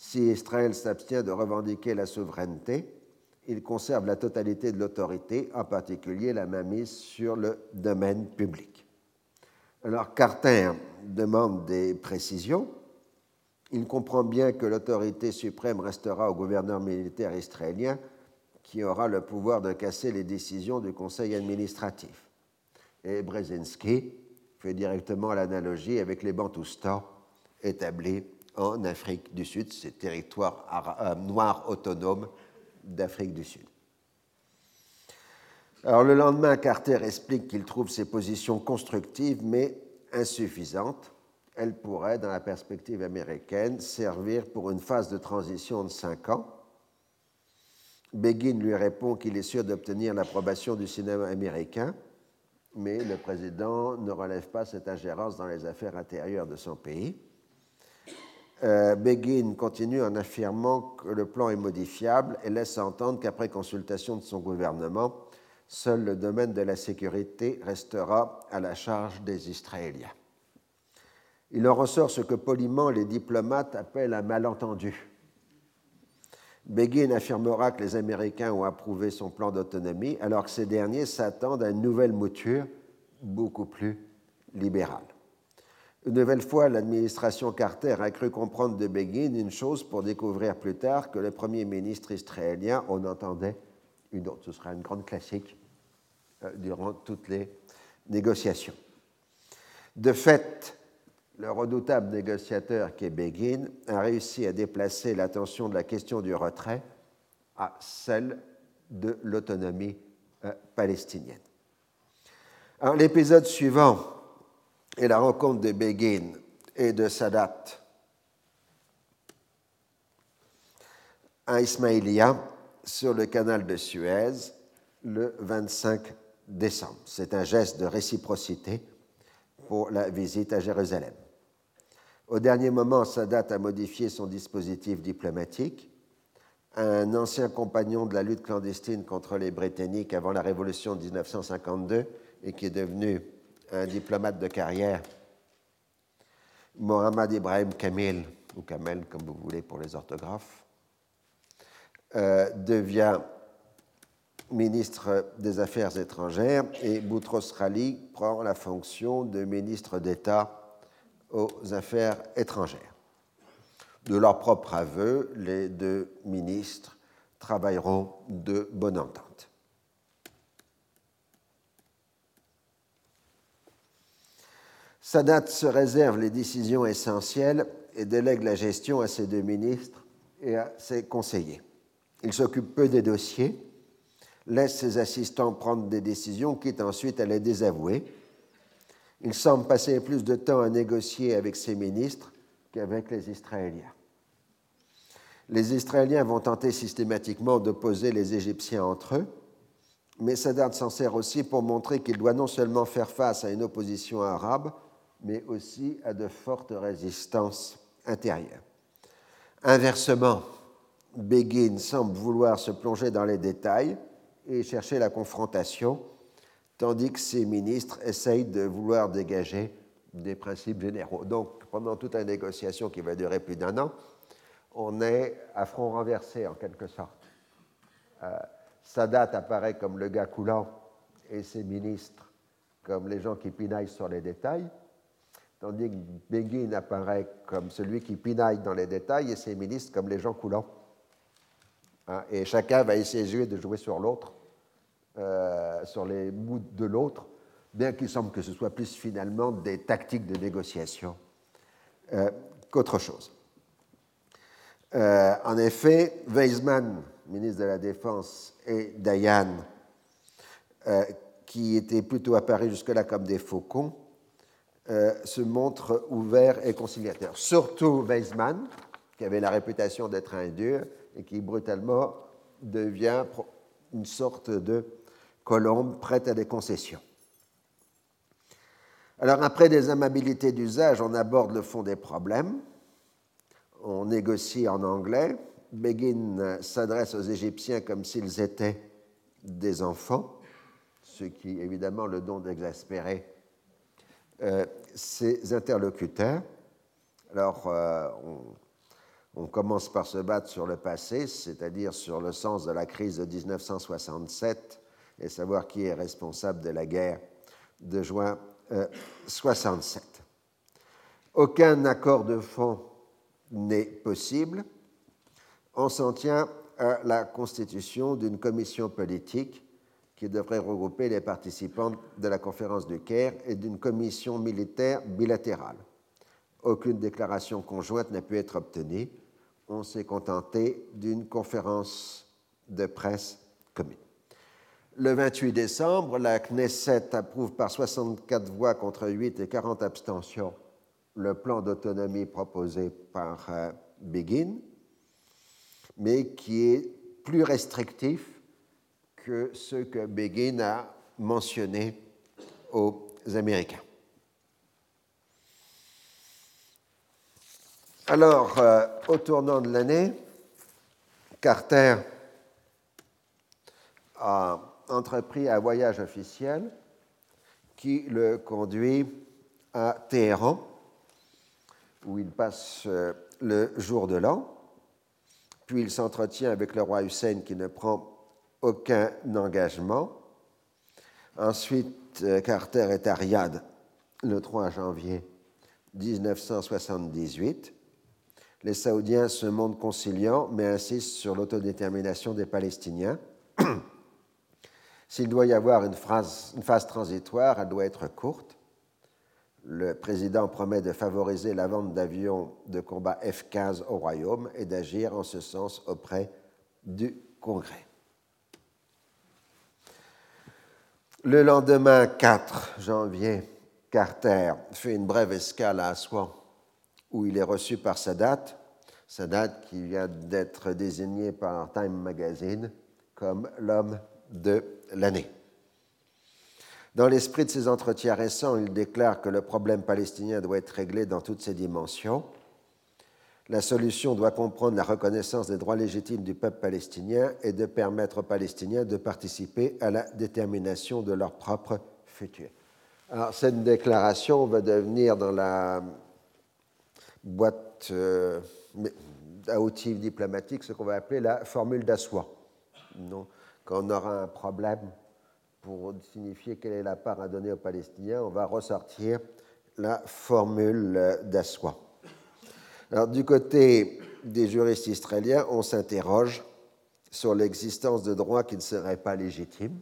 B: Si Israël s'abstient de revendiquer la souveraineté, il conserve la totalité de l'autorité, en particulier la mainmise sur le domaine public. Alors Carter demande des précisions. Il comprend bien que l'autorité suprême restera au gouverneur militaire israélien qui aura le pouvoir de casser les décisions du conseil administratif. Et Brzezinski fait directement l'analogie avec les Bantoustans établis en Afrique du Sud, ces territoires euh, noirs autonomes d'Afrique du Sud. Alors le lendemain, Carter explique qu'il trouve ces positions constructives mais insuffisantes. Elles pourraient, dans la perspective américaine, servir pour une phase de transition de cinq ans. Begin lui répond qu'il est sûr d'obtenir l'approbation du cinéma américain, mais le président ne relève pas cette ingérence dans les affaires intérieures de son pays. Euh, Begin continue en affirmant que le plan est modifiable et laisse entendre qu'après consultation de son gouvernement, seul le domaine de la sécurité restera à la charge des Israéliens. Il en ressort ce que poliment les diplomates appellent un malentendu. Begin affirmera que les Américains ont approuvé son plan d'autonomie, alors que ces derniers s'attendent à une nouvelle mouture beaucoup plus libérale. Une nouvelle fois, l'administration Carter a cru comprendre de Begin une chose pour découvrir plus tard que le premier ministre israélien en entendait une autre. Ce sera une grande classique euh, durant toutes les négociations. De fait, le redoutable négociateur qui est Begin a réussi à déplacer l'attention de la question du retrait à celle de l'autonomie euh, palestinienne. l'épisode suivant et la rencontre de Begin et de Sadat à Ismaïlia sur le canal de Suez le 25 décembre. C'est un geste de réciprocité pour la visite à Jérusalem. Au dernier moment, Sadat a modifié son dispositif diplomatique. Un ancien compagnon de la lutte clandestine contre les Britanniques avant la Révolution de 1952 et qui est devenu un diplomate de carrière, Mohamed Ibrahim Kamil, ou Kamel comme vous voulez pour les orthographes, euh, devient ministre des Affaires étrangères et Boutros Ghali prend la fonction de ministre d'État aux Affaires étrangères. De leur propre aveu, les deux ministres travailleront de bonne entente. Sadat se réserve les décisions essentielles et délègue la gestion à ses deux ministres et à ses conseillers. Il s'occupe peu des dossiers laisse ses assistants prendre des décisions, quitte ensuite à les désavouer. Il semble passer plus de temps à négocier avec ses ministres qu'avec les Israéliens. Les Israéliens vont tenter systématiquement d'opposer les Égyptiens entre eux, mais Sadat s'en sert aussi pour montrer qu'il doit non seulement faire face à une opposition arabe, mais aussi à de fortes résistances intérieures. Inversement, Begin semble vouloir se plonger dans les détails et chercher la confrontation, tandis que ses ministres essayent de vouloir dégager des principes généraux. Donc, pendant toute la négociation qui va durer plus d'un an, on est à front renversé en quelque sorte. Euh, Sadat apparaît comme le gars coulant et ses ministres comme les gens qui pinaillent sur les détails, tandis que Begin apparaît comme celui qui pinaille dans les détails et ses ministres comme les gens coulants. Hein, et chacun va essayer de jouer sur l'autre, euh, sur les bouts de l'autre, bien qu'il semble que ce soit plus finalement des tactiques de négociation euh, qu'autre chose. Euh, en effet, Weizmann, ministre de la Défense, et Dayan, qui étaient plutôt apparus jusque-là comme des faucons, se montrent ouverts et conciliateurs. Surtout Weizmann, qui avait la réputation d'être un dur, et qui brutalement devient une sorte de colombe prête à des concessions. Alors après des amabilités d'usage, on aborde le fond des problèmes. On négocie en anglais. Begin s'adresse aux Égyptiens comme s'ils étaient des enfants, ce qui évidemment le don d'exaspérer euh, ses interlocuteurs. Alors, euh, on, commence par se battre sur le passé, c'est-à-dire sur le sens de la crise de 1967 et savoir qui est responsable de la guerre de juin 1967. Euh, Aucun accord de fond n'est possible. On s'en tient à la constitution d'une commission politique qui devrait regrouper les participants de la conférence de Caire et d'une commission militaire bilatérale. Aucune déclaration conjointe n'a pu être obtenue on s'est contenté d'une conférence de presse commune. Le 28 décembre, la Knesset approuve par 64 voix contre 8 et 40 abstentions le plan d'autonomie proposé par euh, Begin, mais qui est plus restrictif que ce que Begin a mentionné aux Américains. Alors, euh, au tournant de l'année, Carter a entrepris un voyage officiel qui le conduit à Téhéran, où il passe euh, le jour de l'an. Puis il s'entretient avec le roi Hussein qui ne prend aucun engagement. Ensuite, euh, Carter est à Riyad le 3 janvier 1978 les Saoudiens se montrent conciliants, mais insistent sur l'autodétermination des Palestiniens. [CLEARS THROAT] S'il doit y avoir une, une phase transitoire, elle doit être courte. Le président promet de favoriser la vente d'avions de combat F-15 au Royaume et d'agir en ce sens auprès du Congrès. Le lendemain 4 janvier, Carter fait une brève escale à Assouan où il est reçu par Sadat, Sadat qui vient d'être désigné par Time Magazine comme l'homme de l'année. Dans l'esprit de ses entretiens récents, il déclare que le problème palestinien doit être réglé dans toutes ses dimensions. La solution doit comprendre la reconnaissance des droits légitimes du peuple palestinien et de permettre aux Palestiniens de participer à la détermination de leur propre futur. Alors, cette déclaration va devenir dans la boîte euh, à outils diplomatiques, ce qu'on va appeler la formule d'assois. Quand on aura un problème pour signifier quelle est la part à donner aux Palestiniens, on va ressortir la formule d'assois. Alors, du côté des juristes israéliens, on s'interroge sur l'existence de droits qui ne seraient pas légitimes.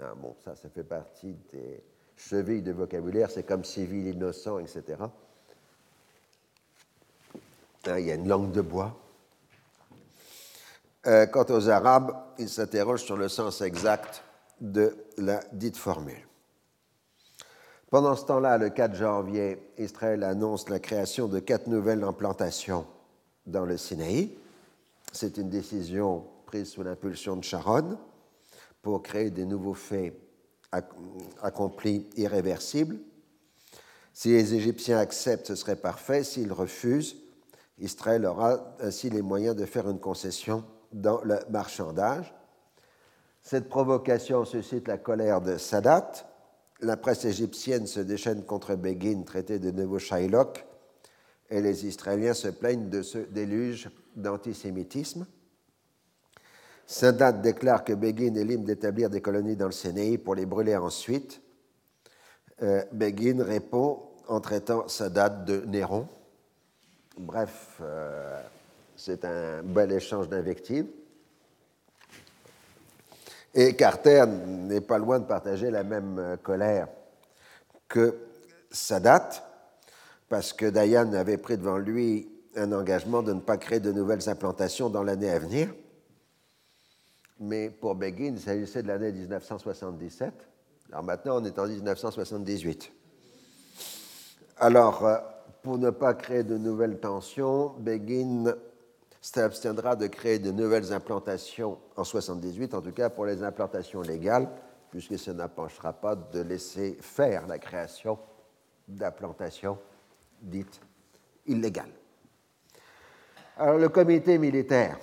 B: Ah, bon, ça, ça fait partie des chevilles de vocabulaire, c'est comme civil innocent, etc. Hein, il y a une langue de bois. Euh, quant aux Arabes, ils s'interrogent sur le sens exact de la dite formule. Pendant ce temps-là, le 4 janvier, Israël annonce la création de quatre nouvelles implantations dans le Sinaï. C'est une décision prise sous l'impulsion de Sharon pour créer des nouveaux faits accomplis irréversibles. Si les Égyptiens acceptent, ce serait parfait. S'ils refusent, Israël aura ainsi les moyens de faire une concession dans le marchandage. Cette provocation suscite la colère de Sadat. La presse égyptienne se déchaîne contre Begin, traité de nouveau Shylock, et les Israéliens se plaignent de ce déluge d'antisémitisme. Sadat déclare que Begin est libre d'établir des colonies dans le Sénéi pour les brûler ensuite. Euh, Begin répond en traitant Sadat de Néron. Bref, euh, c'est un bel échange d'invectives. Et Carter n'est pas loin de partager la même euh, colère que Sadat, parce que Dayan avait pris devant lui un engagement de ne pas créer de nouvelles implantations dans l'année à venir. Mais pour Begin, il s'agissait de l'année 1977. Alors maintenant, on est en 1978. Alors, euh, pour ne pas créer de nouvelles tensions, Begin s'abstiendra de créer de nouvelles implantations en 78, en tout cas pour les implantations légales, puisque ça n'empêchera pas de laisser faire la création d'implantations dites illégales. Alors le comité militaire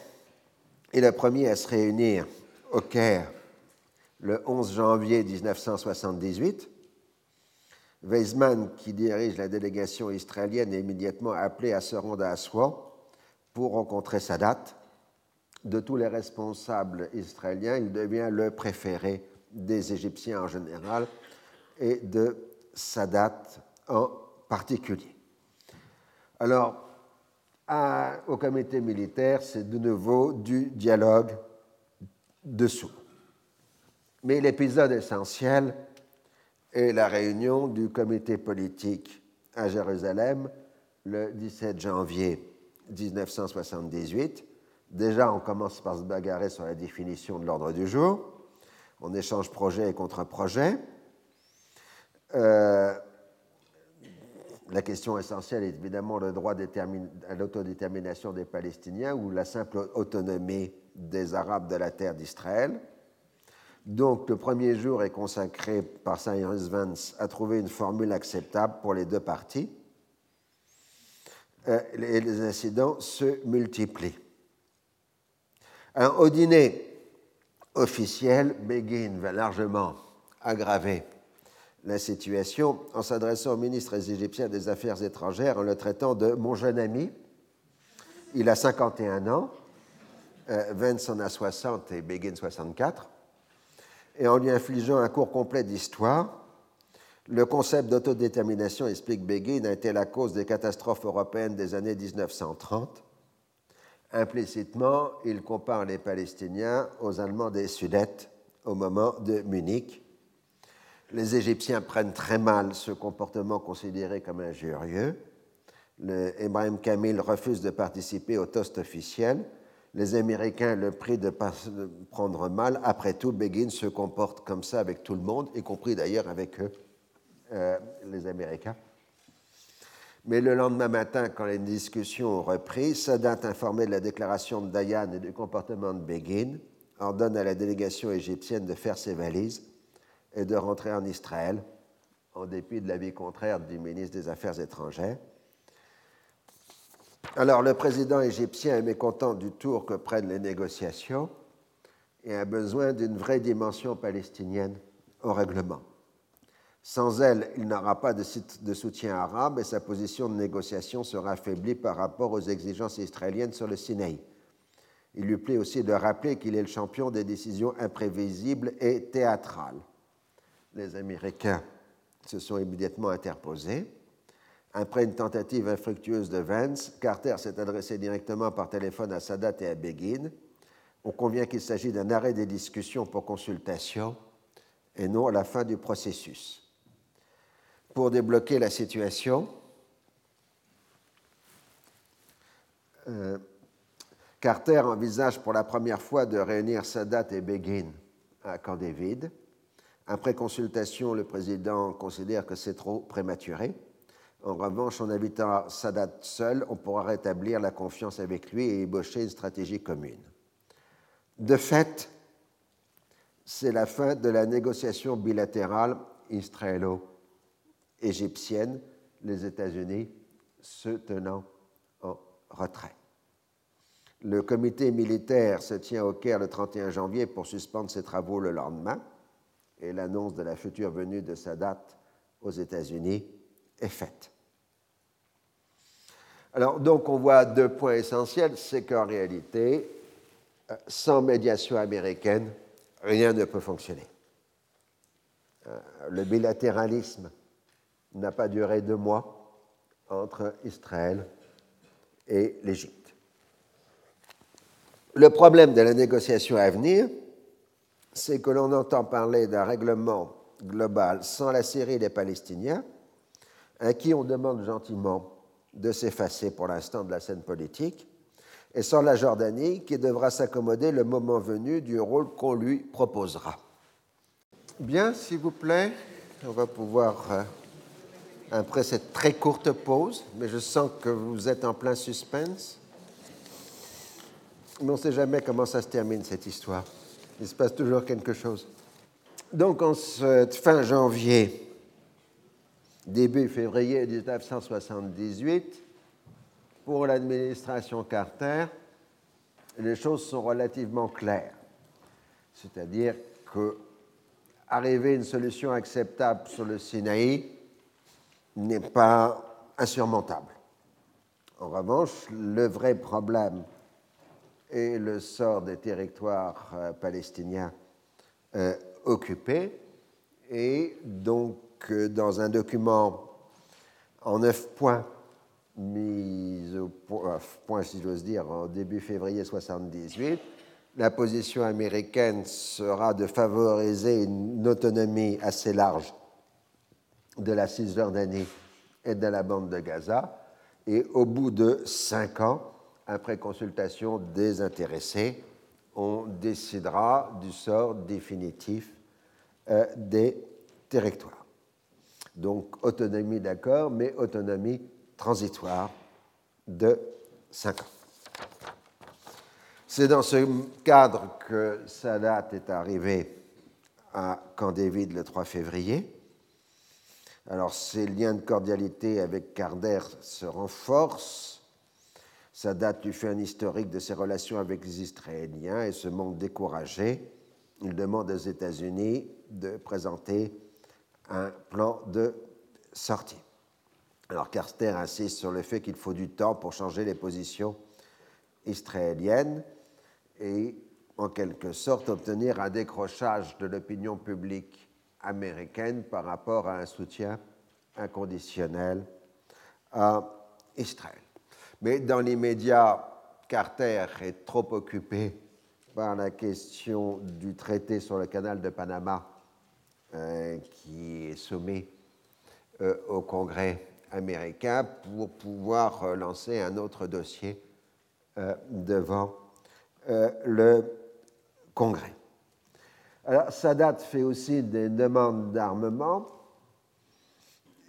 B: est le premier à se réunir au Caire le 11 janvier 1978. Weizmann, qui dirige la délégation israélienne, est immédiatement appelé à se rendre à Aswan pour rencontrer Sadat. De tous les responsables israéliens, il devient le préféré des Égyptiens en général et de Sadat en particulier. Alors, au comité militaire, c'est de nouveau du dialogue dessous. Mais l'épisode essentiel est la réunion du comité politique à Jérusalem le 17 janvier 1978. Déjà, on commence par se bagarrer sur la définition de l'ordre du jour. On échange projet et contre-projet. Euh, la question essentielle est évidemment le droit à l'autodétermination des Palestiniens ou la simple autonomie des Arabes de la terre d'Israël. Donc, le premier jour est consacré par Cyrus Vance à trouver une formule acceptable pour les deux parties. Euh, les incidents se multiplient. au dîner officiel, Begin va largement aggraver la situation en s'adressant au ministre égyptien des Affaires étrangères en le traitant de mon jeune ami. Il a 51 ans, euh, Vance en a 60 et Begin 64, et en lui infligeant un cours complet d'histoire le concept d'autodétermination, explique Begin, a été la cause des catastrophes européennes des années 1930. Implicitement, il compare les Palestiniens aux Allemands des Sudètes au moment de Munich. Les Égyptiens prennent très mal ce comportement considéré comme injurieux. Le Ibrahim Kamil refuse de participer au toast officiel. Les Américains le prient de prendre mal. Après tout, Begin se comporte comme ça avec tout le monde, y compris d'ailleurs avec eux. Euh, les Américains. Mais le lendemain matin, quand les discussions ont repris, Sadat, informé de la déclaration de Dayan et du comportement de Begin, ordonne à la délégation égyptienne de faire ses valises et de rentrer en Israël, en dépit de l'avis contraire du ministre des Affaires étrangères. Alors, le président égyptien est mécontent du tour que prennent les négociations et a besoin d'une vraie dimension palestinienne au règlement. Sans elle, il n'aura pas de, soutien arabe et sa position de négociation sera affaiblie par rapport aux exigences israéliennes sur le Sinaï. Il lui plaît aussi de rappeler qu'il est le champion des décisions imprévisibles et théâtrales. Les Américains se sont immédiatement interposés. Après une tentative infructueuse de Vance, Carter s'est adressé directement par téléphone à Sadat et à Begin. On convient qu'il s'agit d'un arrêt des discussions pour consultation et non à la fin du processus pour débloquer la situation. Euh, Carter envisage pour la première fois de réunir Sadat et Begin à Camp David. Après consultation, le président considère que c'est trop prématuré. En revanche, en invitant Sadat seul, on pourra rétablir la confiance avec lui et ébaucher une stratégie commune. De fait, c'est la fin de la négociation bilatérale israélo-égyptienne, les États-Unis se tenant en retrait. Le comité militaire se tient au Caire le 31 janvier pour suspendre ses travaux le lendemain et l'annonce de la future venue de Sadat aux États-Unis est faite. Alors, donc, on voit deux points essentiels c'est qu'en réalité, sans médiation américaine, rien ne peut fonctionner. Euh, le bilatéralisme n'a pas duré deux mois entre Israël et l'Égypte. Le problème de la négociation à venir, c'est que l'on entend parler d'un règlement global sans la Syrie et les Palestiniens, à qui on demande gentiment de s'effacer pour l'instant de la scène politique, et sans la Jordanie, qui devra s'accommoder le moment venu du rôle qu'on lui proposera. Bien, s'il vous plaît, on va pouvoir, euh, après cette très courte pause, mais je sens que vous êtes en plein suspense, mais on ne sait jamais comment ça se termine, cette histoire. Il se passe toujours quelque chose. Donc, en cette fin janvier, début février 1978, pour l'administration Carter, les choses sont relativement claires. C'est-à-dire que arriver à une solution acceptable sur le Sinaï n'est pas insurmontable. En revanche, le vrai problème est le sort des territoires euh, palestiniens euh, occupés. Et donc, euh, dans un document en neuf points, mis au point, si j'ose dire, en début février 1978, la position américaine sera de favoriser une autonomie assez large de la Cisjordanie et de la bande de Gaza. Et au bout de cinq ans, après consultation des intéressés, on décidera du sort définitif euh, des territoires. Donc autonomie d'accord, mais autonomie transitoire de cinq ans. C'est dans ce cadre que Sadat est arrivé à Camp David le 3 février. Alors, ses liens de cordialité avec Carter se renforcent. Sadat lui fait un historique de ses relations avec les Israéliens et se montre découragé. Il demande aux États-Unis de présenter un plan de sortie. Alors Carter insiste sur le fait qu'il faut du temps pour changer les positions israéliennes et en quelque sorte obtenir un décrochage de l'opinion publique américaine par rapport à un soutien inconditionnel à Israël. Mais dans l'immédiat, Carter est trop occupé par la question du traité sur le canal de Panama euh, qui est soumis euh, au Congrès américain pour pouvoir lancer un autre dossier euh, devant euh, le Congrès. Alors, Sadat fait aussi des demandes d'armement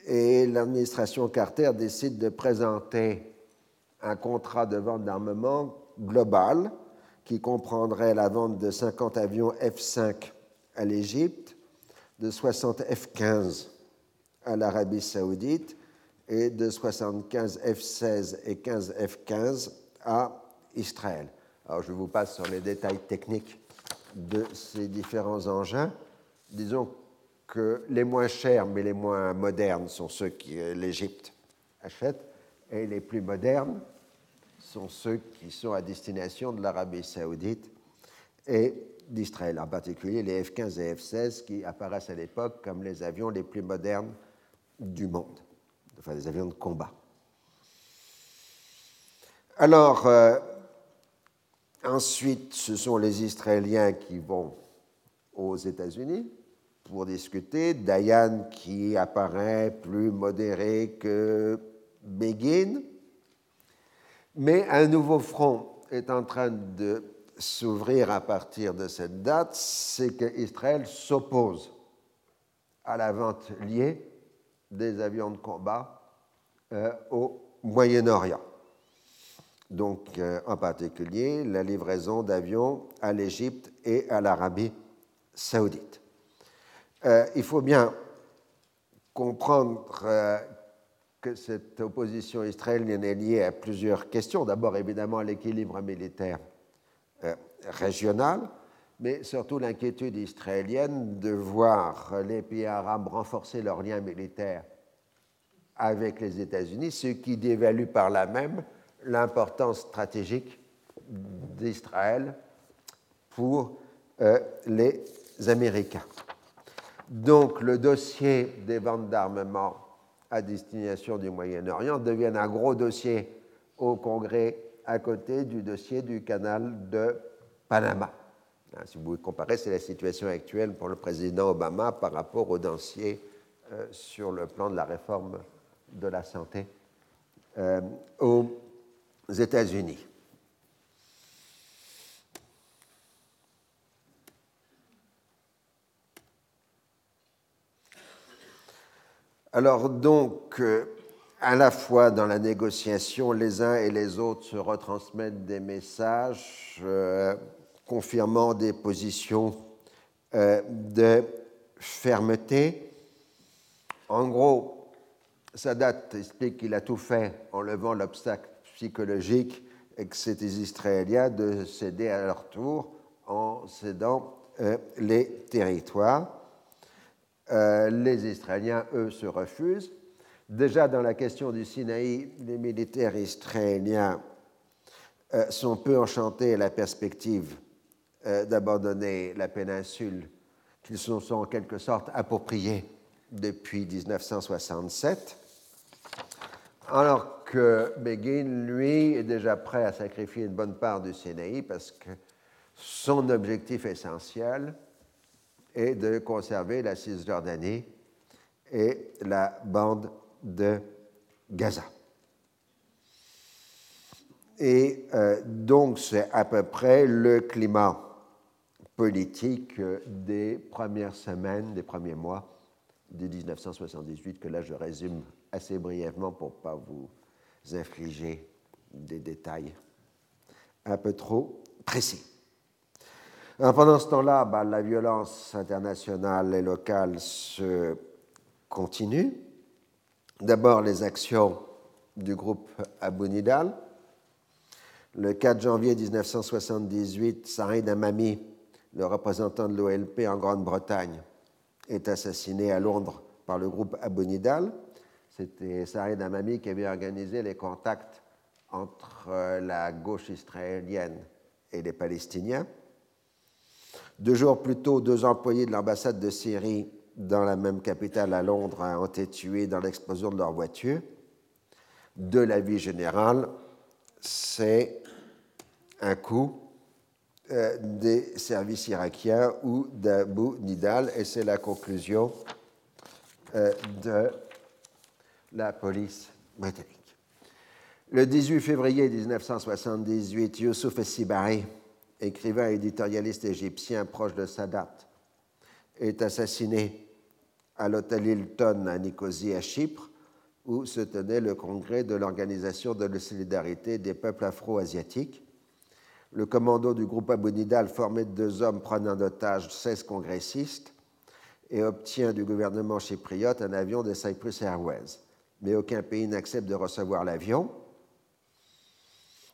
B: et l'administration Carter décide de présenter un contrat de vente d'armement global qui comprendrait la vente de 50 avions F-5 à l'Égypte, de 60 F-15 à l'Arabie saoudite et de 75 F-16 et 15 F-15 à Israël. Alors je vous passe sur les détails techniques de ces différents engins. Disons que les moins chers mais les moins modernes sont ceux que l'Égypte achète et les plus modernes sont ceux qui sont à destination de l'Arabie saoudite et d'Israël, en particulier les F-15 et F-16 qui apparaissent à l'époque comme les avions les plus modernes du monde, enfin des avions de combat. Alors, euh, Ensuite, ce sont les Israéliens qui vont aux États-Unis pour discuter. Dayan qui apparaît plus modéré que Begin. Mais un nouveau front est en train de s'ouvrir à partir de cette date, c'est qu'Israël s'oppose à la vente liée des avions de combat euh, au Moyen-Orient. Donc, euh, en particulier, la livraison d'avions à l'Égypte et à l'Arabie saoudite. Euh, il faut bien comprendre que cette opposition israélienne est liée à plusieurs questions. D'abord, évidemment, l'équilibre militaire régional, mais surtout l'inquiétude israélienne de voir les pays arabes renforcer leurs liens militaires avec les États-Unis, ce qui dévalue par là même l'importance stratégique d'Israël pour euh, les Américains. Donc le dossier des ventes d'armement à destination du Moyen-Orient devient un gros dossier au Congrès à côté du dossier du canal de Panama. Hein, si vous comparez, c'est la situation actuelle pour le président Obama par rapport au dossier euh, sur le plan de la réforme de la santé euh, États-Unis. Alors donc, euh, à la fois dans la négociation, les uns et les autres se retransmettent des messages confirmant des positions euh, de fermeté. En gros, Sadat explique qu'il a tout fait en levant l'obstacle psychologique que c'était Israéliens de céder à leur tour en cédant euh, les territoires. Euh, les Israéliens, eux, se refusent. Déjà dans la question du Sinaï, les militaires israéliens sont peu enchantés à la perspective euh, d'abandonner la péninsule qu'ils se sont en quelque sorte appropriés depuis 1967, alors que lui, est déjà prêt à sacrifier une bonne part du Sinaï parce que son objectif essentiel est de conserver la Cisjordanie et la bande de Gaza. Et euh, donc c'est à peu près le climat politique euh, des premières semaines, des premiers mois de 1978, que là je résume assez brièvement pour ne pas vous infliger des détails un peu trop précis. pendant ce temps-là, bah, la violence internationale et locale se continue. D'abord, les actions du groupe Abu Nidal. Le 4 janvier 1978, Saïd Amami le représentant de l'OLP en Grande-Bretagne, est assassiné à Londres par le groupe Abonidal. C'était Saïd Amami qui avait organisé les contacts entre euh, la gauche israélienne et les Palestiniens. Deux jours plus tôt, deux employés de l'ambassade de Syrie dans la même capitale à Londres ont été tués dans l'explosion de leur voiture. De la vie générale, c'est un coup euh, des services irakiens ou d'Abu Nidal, et c'est la conclusion euh, de la police britannique. Le 18 février 1978, Youssouf Essibari, écrivain et éditorialiste égyptien proche de Sadat, est assassiné à l'hôtel Hilton à Nicosie, à Chypre, où se tenait le congrès de l'Organisation de la solidarité des peuples afro-asiatiques le commando du groupe Abonidal, formé de deux hommes, prend en otage 16 congressistes et obtient du gouvernement chypriote un avion de Cyprus Airways. Mais aucun pays n'accepte de recevoir l'avion,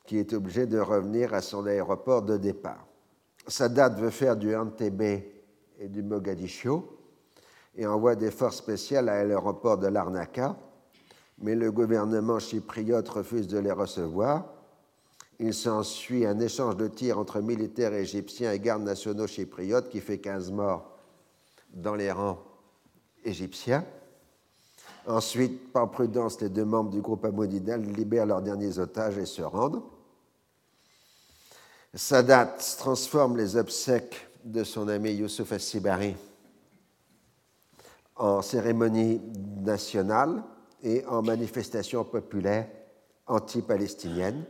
B: qui est obligé de revenir à son aéroport de départ. Sadat veut faire du Entebbe et du Mogadiscio et envoie des forces spéciales à l'aéroport de Larnaca, mais le gouvernement chypriote refuse de les recevoir il s'ensuit un échange de tirs entre militaires égyptiens et gardes nationaux chypriotes qui fait 15 morts dans les rangs égyptiens. Ensuite, par prudence, les deux membres du groupe Amonidal libèrent leurs derniers otages et se rendent. Sadat transforme les obsèques de son ami Youssouf Assibari en cérémonie nationale et en manifestation populaire anti-palestinienne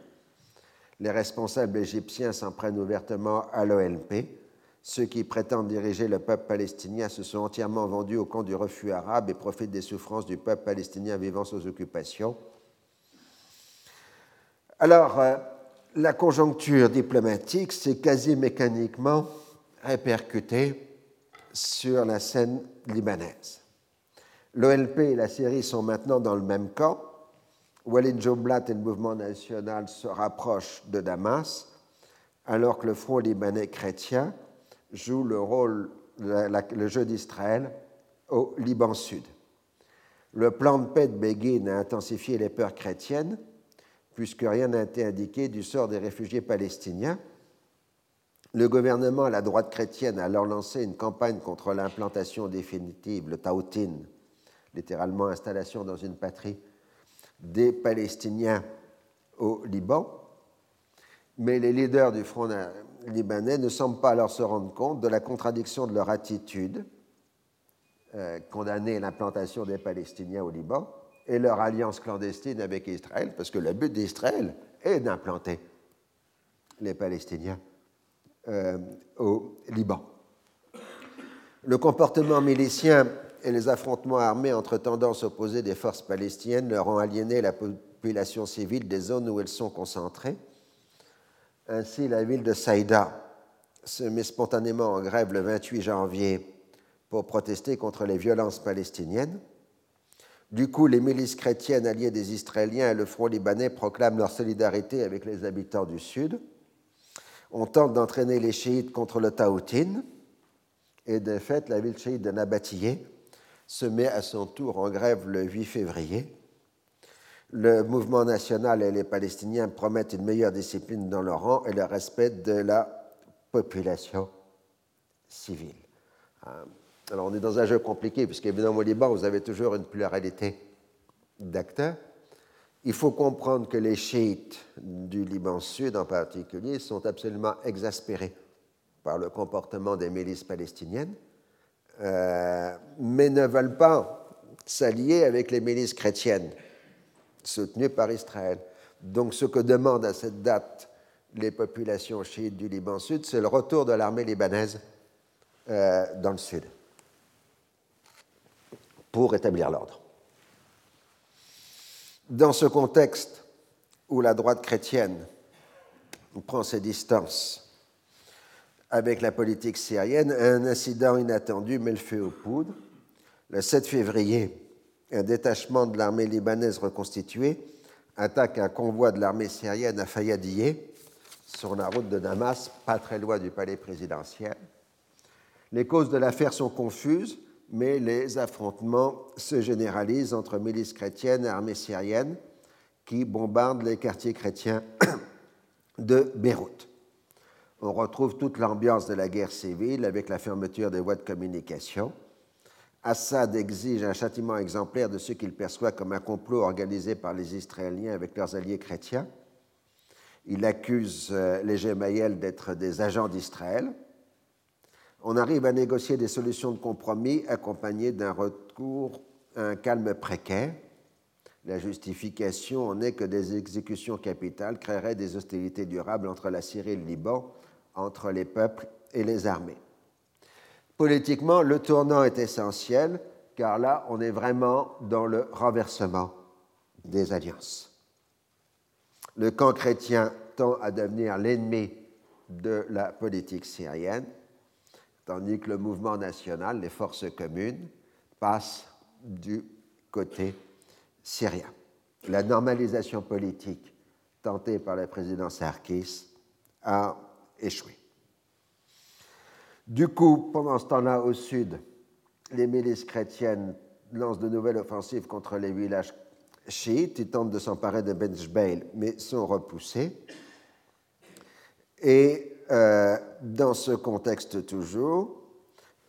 B: les responsables égyptiens s'en prennent ouvertement à l'OLP. Ceux qui prétendent diriger le peuple palestinien se sont entièrement vendus au camp du refus arabe et profitent des souffrances du peuple palestinien vivant sous occupation. Alors, euh, la conjoncture diplomatique s'est quasi mécaniquement répercutée sur la scène libanaise. L'OLP et la Syrie sont maintenant dans le même camp. Walid Joblat et le mouvement national se rapprochent de Damas, alors que le Front libanais chrétien joue le rôle, le jeu d'Israël au Liban Sud. Le plan de paix de Begin a intensifié les peurs chrétiennes, puisque rien n'a été indiqué du sort des réfugiés palestiniens. Le gouvernement à la droite chrétienne a alors lancé une campagne contre l'implantation définitive, le Tautin, littéralement installation dans une patrie, des Palestiniens au Liban. Mais les leaders du Front libanais ne semblent pas alors se rendre compte de la contradiction de leur attitude, euh, condamner l'implantation des Palestiniens au Liban, et leur alliance clandestine avec Israël, parce que le but d'Israël est d'implanter les Palestiniens euh, au Liban. Le comportement milicien et les affrontements armés entre tendances opposées des forces palestiniennes leur ont aliéné la population civile des zones où elles sont concentrées. Ainsi, la ville de Saïda se met spontanément en grève le 28 janvier pour protester contre les violences palestiniennes. Du coup, les milices chrétiennes alliées des Israéliens et le Front libanais proclament leur solidarité avec les habitants du Sud. On tente d'entraîner les chiites contre le Taoutin, et de fait, la ville chiite de Nabatiyé se met à son tour en grève le 8 février. Le mouvement national et les Palestiniens promettent une meilleure discipline dans leur rang et le respect de la population civile. Euh, alors on est dans un jeu compliqué, puisqu'évidemment au Liban, vous avez toujours une pluralité d'acteurs. Il faut comprendre que les chiites du Liban Sud en particulier sont absolument exaspérés par le comportement des milices palestiniennes, euh, mais ne veulent pas s'allier avec les milices chrétiennes soutenues par Israël. Donc ce que demandent à cette date les populations chiites du Liban Sud, c'est le retour de l'armée libanaise euh, dans le Sud pour établir l'ordre. Dans ce contexte où la droite chrétienne prend ses distances avec la politique syrienne, un incident inattendu met le feu aux poudres. Le 7 février, un détachement de l'armée libanaise reconstituée attaque un convoi de l'armée syrienne à Fayadiyeh, sur la route de Damas, pas très loin du palais présidentiel. Les causes de l'affaire sont confuses mais les affrontements se généralisent entre milices chrétiennes et armées syriennes qui bombardent les quartiers chrétiens [COUGHS] de Beyrouth. On retrouve toute l'ambiance de la guerre civile avec la fermeture des voies de communication. Assad exige un châtiment exemplaire de ce qu'il perçoit comme un complot organisé par les Israéliens avec leurs alliés chrétiens. Il accuse euh, les Gemayel d'être des agents d'Israël on arrive à négocier des solutions de compromis accompagnées d'un recours à un calme précaire. La justification en est que des exécutions capitales créeraient des hostilités durables entre la Syrie et le Liban, entre les peuples et les armées. Politiquement, le tournant est essentiel, car là, on est vraiment dans le renversement des alliances. Le camp chrétien tend à devenir l'ennemi de la politique syrienne tandis que le mouvement national, les forces communes, passent du côté syrien. La normalisation politique tentée par le président Sarkis a échoué. Du coup, pendant ce temps-là, au sud, les milices chrétiennes lancent de nouvelles offensives contre les villages chiites. Ils tentent de s'emparer de Benjbeil, mais sont repoussés. Et euh, dans ce contexte toujours,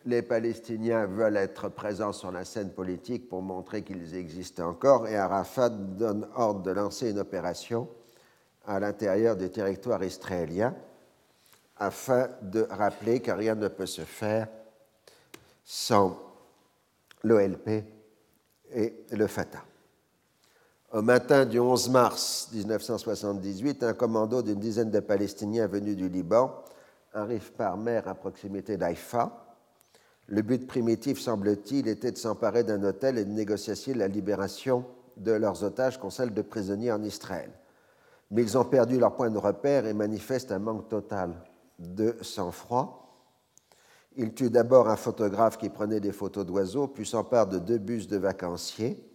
B: les Palestiniens veulent être présents sur la scène politique pour montrer qu'ils existent encore et Arafat donne ordre de lancer une opération à l'intérieur du territoire israélien afin de rappeler que rien ne peut se faire sans l'OLP et le Fatah. Au matin du 11 mars 1978, un commando d'une dizaine de Palestiniens venus du Liban arrive par mer à proximité d'Haïfa. Le but primitif, semble-t-il, était de s'emparer d'un hôtel et de négocier la libération de leurs otages contre celle de prisonniers en Israël. Mais ils ont perdu leur point de repère et manifestent un manque total de sang-froid. Ils tuent d'abord un photographe qui prenait des photos d'oiseaux, puis s'emparent de deux bus de vacanciers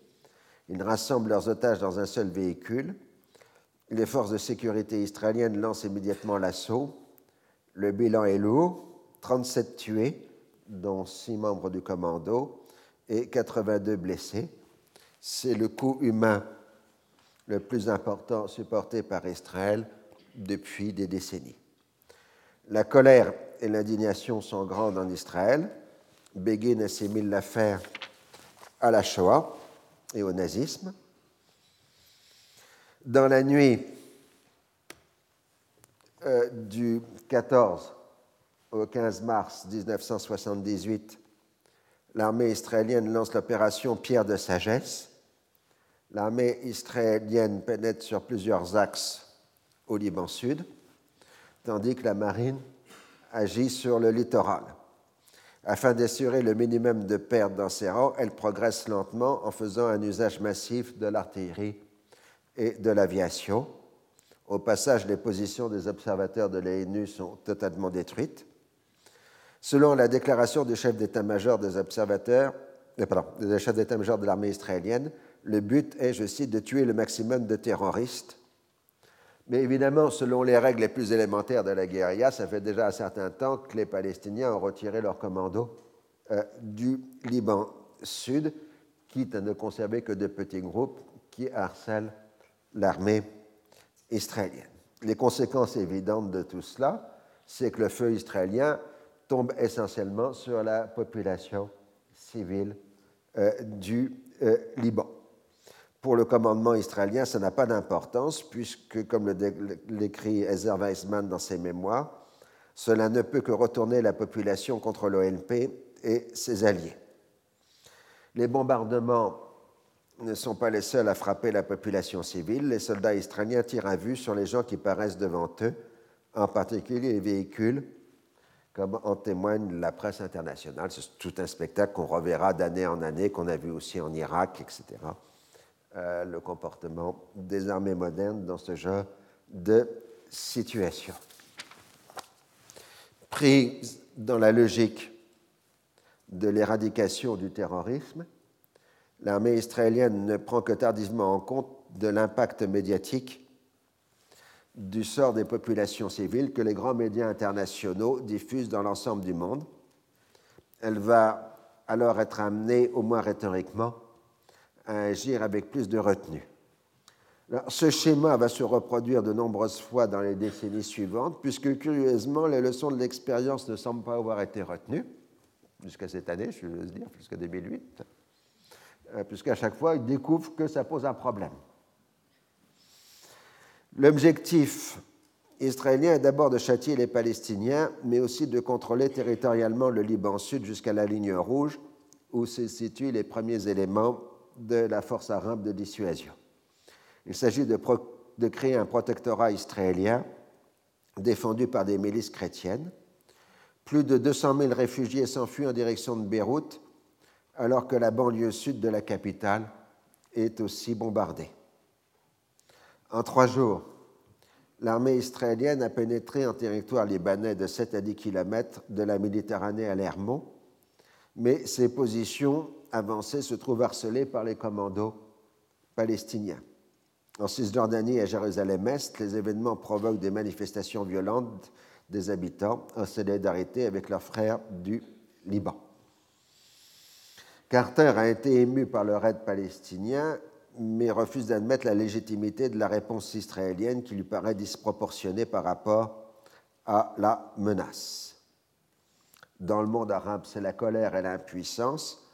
B: ils rassemblent leurs otages dans un seul véhicule. Les forces de sécurité israéliennes lancent immédiatement l'assaut. Le bilan est lourd 37 tués, dont 6 membres du commando, et 82 blessés. C'est le coût humain le plus important supporté par Israël depuis des décennies. La colère et l'indignation sont grandes en Israël. Begin assimile l'affaire à la Shoah et au nazisme. Dans la nuit euh, du 14 au 15 mars 1978, l'armée israélienne lance l'opération Pierre de Sagesse. L'armée israélienne pénètre sur plusieurs axes au Liban Sud, tandis que la marine agit sur le littoral. Afin d'assurer le minimum de pertes dans ses rangs, elle progresse lentement en faisant un usage massif de l'artillerie et de l'aviation. Au passage, les positions des observateurs de l'ANU sont totalement détruites. Selon la déclaration du chef d'état-major des observateurs, euh, pardon, du chef d'état-major de l'armée israélienne, le but est, je cite, de tuer le maximum de terroristes mais évidemment, selon les règles les plus élémentaires de la guérilla, ça fait déjà un certain temps que les Palestiniens ont retiré leurs commandos euh, du Liban Sud, quitte à ne conserver que de petits groupes qui harcèlent l'armée israélienne. Les conséquences évidentes de tout cela, c'est que le feu israélien tombe essentiellement sur la population civile euh, du euh, Liban. Pour le commandement israélien, ça n'a pas d'importance, puisque, comme l'écrit Ezer Weizmann dans ses mémoires, cela ne peut que retourner la population contre l'OLP et ses alliés. Les bombardements ne sont pas les seuls à frapper la population civile. Les soldats israéliens tirent à vue sur les gens qui paraissent devant eux, en particulier les véhicules, comme en témoigne la presse internationale. C'est tout un spectacle qu'on reverra d'année en année, qu'on a vu aussi en Irak, etc. Euh, le comportement des armées modernes dans ce genre de situation. Pris dans la logique de l'éradication du terrorisme, l'armée israélienne ne prend que tardivement en compte de l'impact médiatique du sort des populations civiles que les grands médias internationaux diffusent dans l'ensemble du monde. Elle va alors être amenée, au moins rhétoriquement, à agir avec plus de retenue. ce schéma va se reproduire de nombreuses fois dans les décennies suivantes, puisque curieusement, les leçons de l'expérience ne semblent pas avoir été retenues, jusqu'à cette année, je veux dire, jusqu'à 2008, euh, puisqu'à chaque fois, ils découvrent que ça pose un problème. L'objectif israélien est d'abord de châtier les Palestiniens, mais aussi de contrôler territorialement le Liban Sud jusqu'à la ligne rouge, où se situent les premiers éléments de la force arabe de dissuasion. Il s'agit de, créer un protectorat israélien défendu par des milices chrétiennes. Plus de 200 000 réfugiés s'enfuient en direction de Beyrouth, alors que la banlieue sud de la capitale est aussi bombardée. En trois jours, l'armée israélienne a pénétré en territoire libanais de 7 à 10 km de la Méditerranée à l'Hermont, mais ses positions avancée se trouve harcelée par les commandos palestiniens. En Cisjordanie et à Jérusalem-Est, les événements provoquent des manifestations violentes des habitants en solidarité avec leurs frères du Liban. Carter a été ému par le raid palestinien, mais refuse d'admettre la légitimité de la réponse israélienne qui lui paraît disproportionnée par rapport à la menace. Dans le monde arabe, c'est la colère et l'impuissance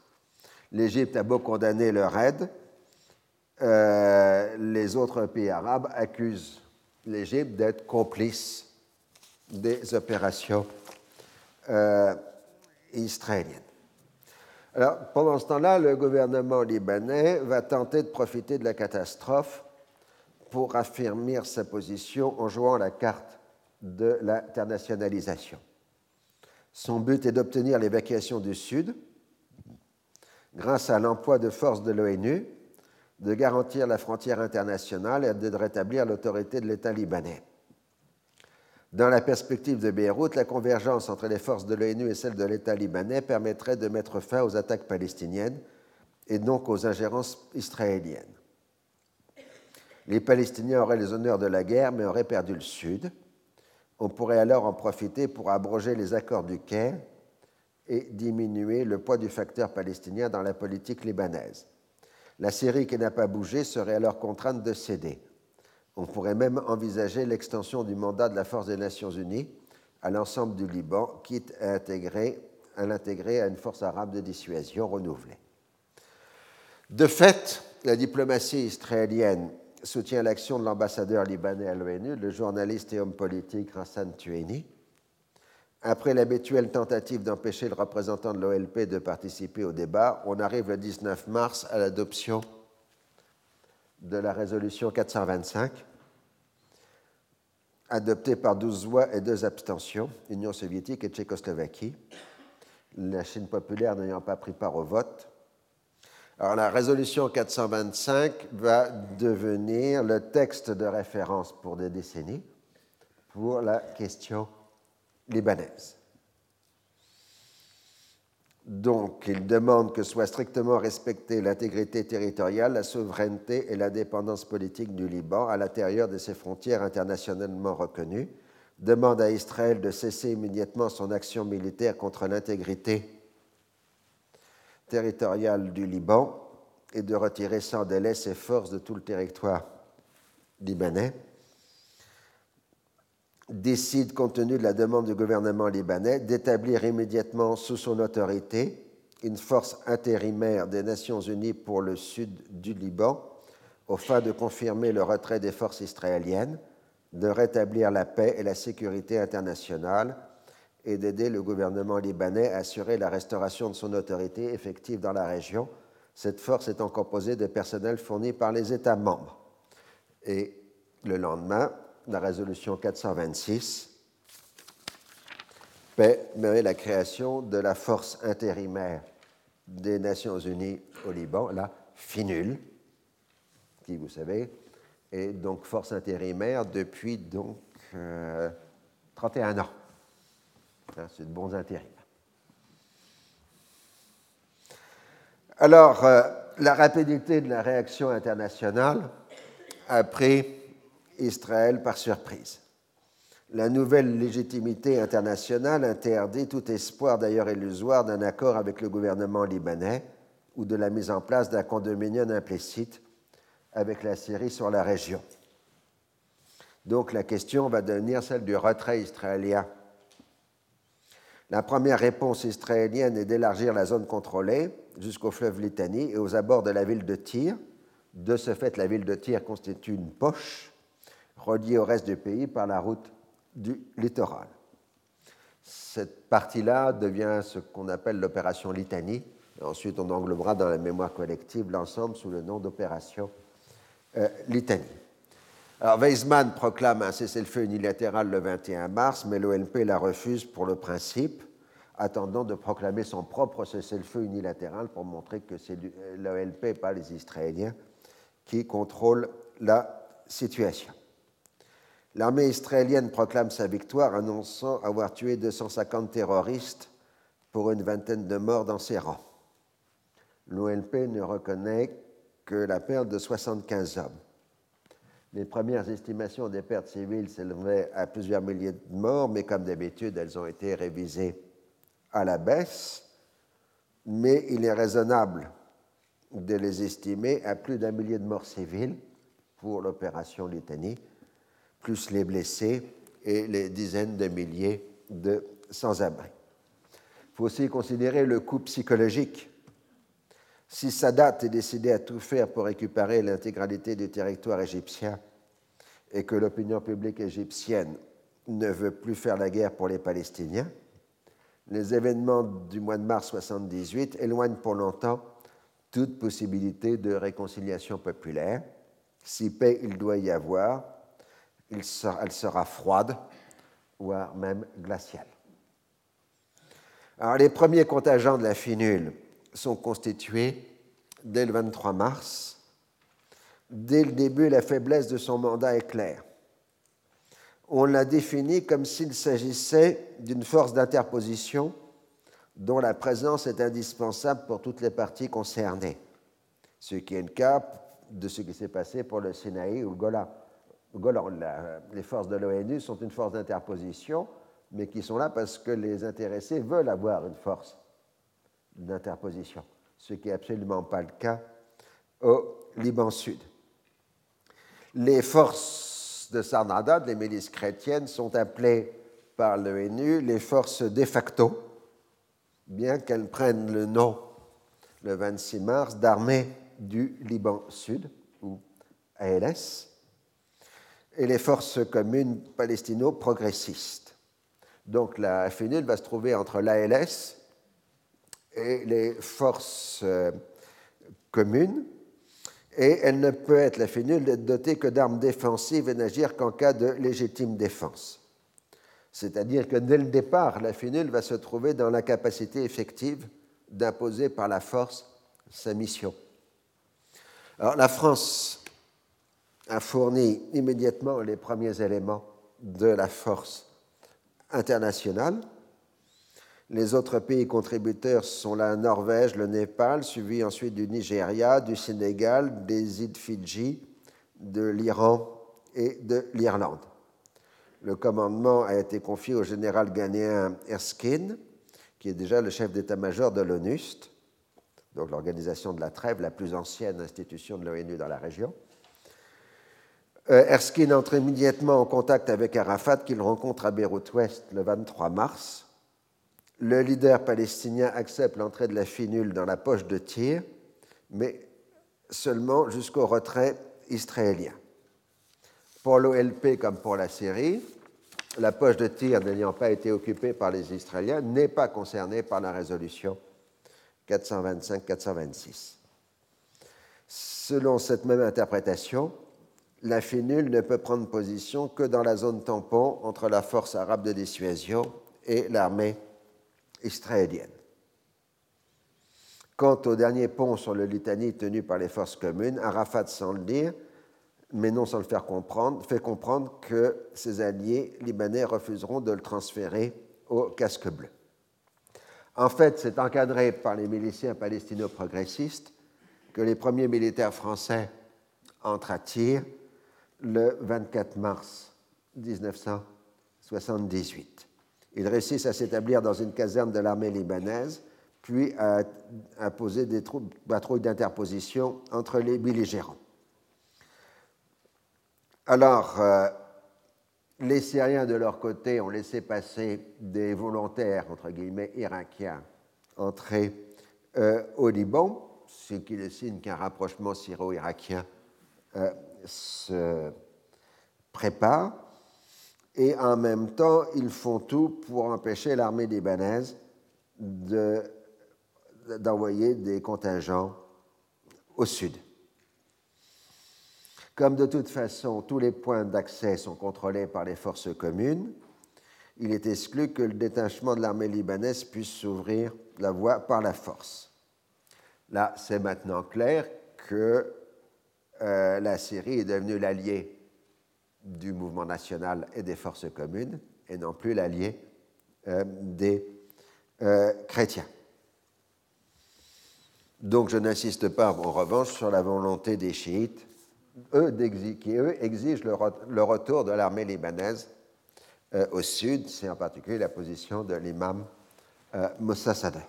B: L'Égypte a beau condamner leur aide, euh, les autres pays arabes accusent l'Égypte d'être complice des opérations euh, israéliennes. Alors, pendant ce temps-là, le gouvernement libanais va tenter de profiter de la catastrophe pour affirmer sa position en jouant la carte de l'internationalisation. Son but est d'obtenir l'évacuation du Sud grâce à l'emploi de forces de l'ONU, de garantir la frontière internationale et de rétablir l'autorité de l'État libanais. Dans la perspective de Beyrouth, la convergence entre les forces de l'ONU et celles de l'État libanais permettrait de mettre fin aux attaques palestiniennes et donc aux ingérences israéliennes. Les Palestiniens auraient les honneurs de la guerre, mais auraient perdu le Sud. On pourrait alors en profiter pour abroger les accords du Caire et diminuer le poids du facteur palestinien dans la politique libanaise. La Syrie, qui n'a pas bougé, serait alors contrainte de céder. On pourrait même envisager l'extension du mandat de la Force des Nations Unies à l'ensemble du Liban, quitte à, à l'intégrer à une force arabe de dissuasion renouvelée. De fait, la diplomatie israélienne soutient l'action de l'ambassadeur libanais à l'ONU, le journaliste et homme politique Hassan Tueni. Après l'habituelle tentative d'empêcher le représentant de l'OLP de participer au débat, on arrive le 19 mars à l'adoption de la résolution 425, adoptée par 12 voix et 2 abstentions, Union soviétique et Tchécoslovaquie, la Chine populaire n'ayant pas pris part au vote. Alors la résolution 425 va devenir le texte de référence pour des décennies pour la question libanaise. Donc, il demande que soit strictement respectée l'intégrité territoriale, la souveraineté et l'indépendance politique du Liban à l'intérieur de ses frontières internationalement reconnues, demande à Israël de cesser immédiatement son action militaire contre l'intégrité territoriale du Liban et de retirer sans délai ses forces de tout le territoire libanais, décide, compte tenu de la demande du gouvernement libanais, d'établir immédiatement sous son autorité une force intérimaire des Nations Unies pour le sud du Liban, au fin de confirmer le retrait des forces israéliennes, de rétablir la paix et la sécurité internationale et d'aider le gouvernement libanais à assurer la restauration de son autorité effective dans la région, cette force étant composée de personnel fourni par les États membres. Et le lendemain, la résolution 426 permet la création de la force intérimaire des Nations Unies au Liban, la FINUL, qui, vous savez, est donc force intérimaire depuis donc 31 euh, ans. Hein, c'est de bons intérims. Alors, euh, la rapidité de la réaction internationale a pris Israël par surprise. La nouvelle légitimité internationale interdit tout espoir d'ailleurs illusoire d'un accord avec le gouvernement libanais ou de la mise en place d'un condominium implicite avec la Syrie sur la région. Donc la question va devenir celle du retrait israélien. La première réponse israélienne est d'élargir la zone contrôlée jusqu'au fleuve Litanie et aux abords de la ville de Tyr. De ce fait, la ville de Tyr constitue une poche reliée au reste du pays par la route du littoral. Cette partie-là devient ce qu'on appelle l'opération Litanie. ensuite, on englobera dans la mémoire collective l'ensemble sous le nom d'opération euh, Litanie. Alors, Weizmann proclame un cessez-le-feu unilatéral le 21 mars, mais l'OLP la refuse pour le principe, attendant de proclamer son propre cessez-le-feu unilatéral pour montrer que c'est l'OLP et pas les Israéliens qui contrôlent la situation. L'armée israélienne proclame sa victoire, annonçant avoir tué 250 terroristes pour une vingtaine de morts dans ses rangs. L'OLP ne reconnaît que la perte de 75 hommes. Les premières estimations des pertes civiles s'élevaient à plusieurs milliers de morts, mais comme d'habitude, elles ont été révisées à la baisse. Mais il est raisonnable de les estimer à plus d'un millier de morts civiles pour l'opération Litanie, plus les blessés et les dizaines de milliers de sans-abri. Il faut aussi considérer le coût psychologique. Si Sadat est décidé à tout faire pour récupérer l'intégralité du territoire égyptien et que l'opinion publique égyptienne ne veut plus faire la guerre pour les Palestiniens, les événements du mois de mars 78 éloignent pour longtemps toute possibilité de réconciliation populaire. Si paix il doit y avoir, elle sera froide, voire même glaciale. Les premiers contingents de la finule sont constitués dès le 23 mars. Dès le début, la faiblesse de son mandat est claire. On l'a défini comme s'il s'agissait d'une force d'interposition dont la présence est indispensable pour toutes les parties concernées, ce qui est le cas de ce qui s'est passé pour le Sinaï ou le Golan. Les forces de l'ONU sont une force d'interposition, mais qui sont là parce que les intéressés veulent avoir une force d'interposition, ce qui n'est absolument pas le cas au Liban Sud. Les forces de Sarnada, les milices chrétiennes, sont appelées par l'ONU les forces de facto, bien qu'elles prennent le nom le 26 mars d'armée du Liban Sud, ou ALS, et les forces communes palestino-progressistes. Donc la FNUL va se trouver entre l'ALS et les forces euh, communes, et elle ne peut être, la FNUL, dotée que d'armes défensives et n'agir qu'en cas de légitime défense. C'est-à-dire que dès le départ, la FNUL va se trouver dans la capacité effective d'imposer par la force sa mission. Alors la France a fourni immédiatement les premiers éléments de la force internationale. Les autres pays contributeurs sont la Norvège, le Népal, suivi ensuite du Nigeria, du Sénégal, des îles Fidji, de l'Iran et de l'Irlande. Le commandement a été confié au général ghanéen Erskine, qui est déjà le chef d'état-major de l'ONUST, donc l'organisation de la trêve, la plus ancienne institution de l'ONU dans la région. Euh, Erskine entre immédiatement en contact avec Arafat, qu'il rencontre à Beyrouth-Ouest le 23 mars. Le leader palestinien accepte l'entrée de la finule dans la poche de tir, mais seulement jusqu'au retrait israélien. Pour l'OLP comme pour la Syrie, la poche de tir n'ayant pas été occupée par les Israéliens n'est pas concernée par la résolution 425-426. Selon cette même interprétation, la finule ne peut prendre position que dans la zone tampon entre la force arabe de dissuasion et l'armée israélienne. Quant au dernier pont sur le Litanie tenu par les forces communes, Arafat, sans le dire, mais non sans le faire comprendre, fait comprendre que ses alliés libanais refuseront de le transférer au casque bleu. En fait, c'est encadré par les miliciens palestino-progressistes que les premiers militaires français entrent à tir le 24 mars 1978. Ils réussissent à s'établir dans une caserne de l'armée libanaise, puis à imposer des patrouilles d'interposition entre les belligérants. Alors, euh, les Syriens, de leur côté, ont laissé passer des volontaires, entre guillemets, irakiens, entrer euh, au Liban, ce qui est signe qu'un rapprochement syro-irakien euh, se prépare. Et en même temps, ils font tout pour empêcher l'armée libanaise d'envoyer des contingents au sud. Comme de toute façon tous les points d'accès sont contrôlés par les forces communes, il est exclu que le détachement de l'armée libanaise puisse s'ouvrir la voie par la force. Là, c'est maintenant clair que euh, la Syrie est devenue l'allié du mouvement national et des forces communes, et non plus l'allié euh, des euh, chrétiens. Donc je n'insiste pas en revanche sur la volonté des chiites qui eux exigent le, retour de l'armée libanaise au sud, c'est en particulier la position de l'imam Moussa Sadeh,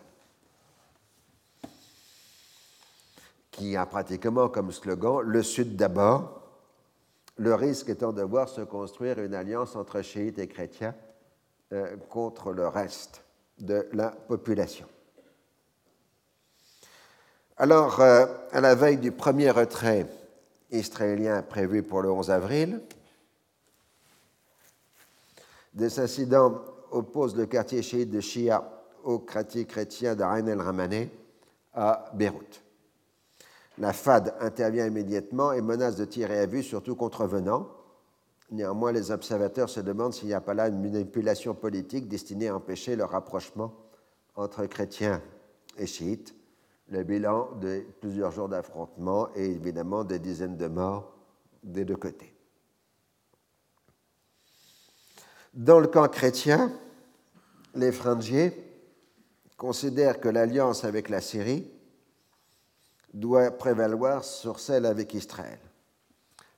B: qui a pratiquement comme slogan le sud d'abord, le risque étant de voir se construire une alliance entre chiites et chrétiens euh, contre le reste de la population. Alors, à la veille du premier retrait israélien prévu pour le 11 avril. Des incidents opposent le quartier chiite de Shia au quartier chrétien de Ain el Ramané à Beyrouth. La FAD intervient immédiatement et menace de tirer à vue sur tout contrevenant. Néanmoins, les observateurs se demandent s'il n'y a pas là une manipulation politique destinée à empêcher le rapprochement entre chrétiens et chiites. Le bilan de plusieurs jours d'affrontement et évidemment des dizaines de morts des deux côtés. Dans le camp chrétien, les frangiers considèrent que l'alliance avec la Syrie doit prévaloir sur celle avec Israël.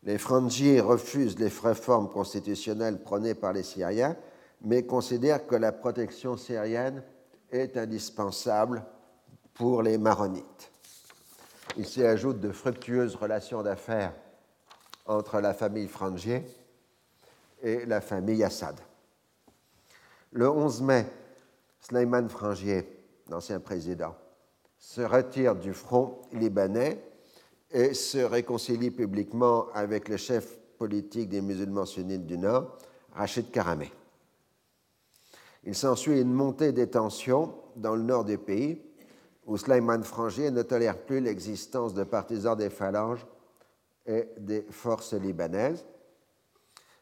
B: Les frangiers refusent les réformes constitutionnelles prônées par les Syriens, mais considèrent que la protection syrienne est indispensable pour les maronites. Il s'y ajoute de fructueuses relations d'affaires entre la famille Frangier et la famille Assad. Le 11 mai, Sleiman Frangier, l'ancien président, se retire du front libanais et se réconcilie publiquement avec le chef politique des musulmans sunnites du Nord, Rachid Karameh. Il s'ensuit une montée des tensions dans le nord du pays, où Sleiman Frangier ne tolère plus l'existence de partisans des phalanges et des forces libanaises.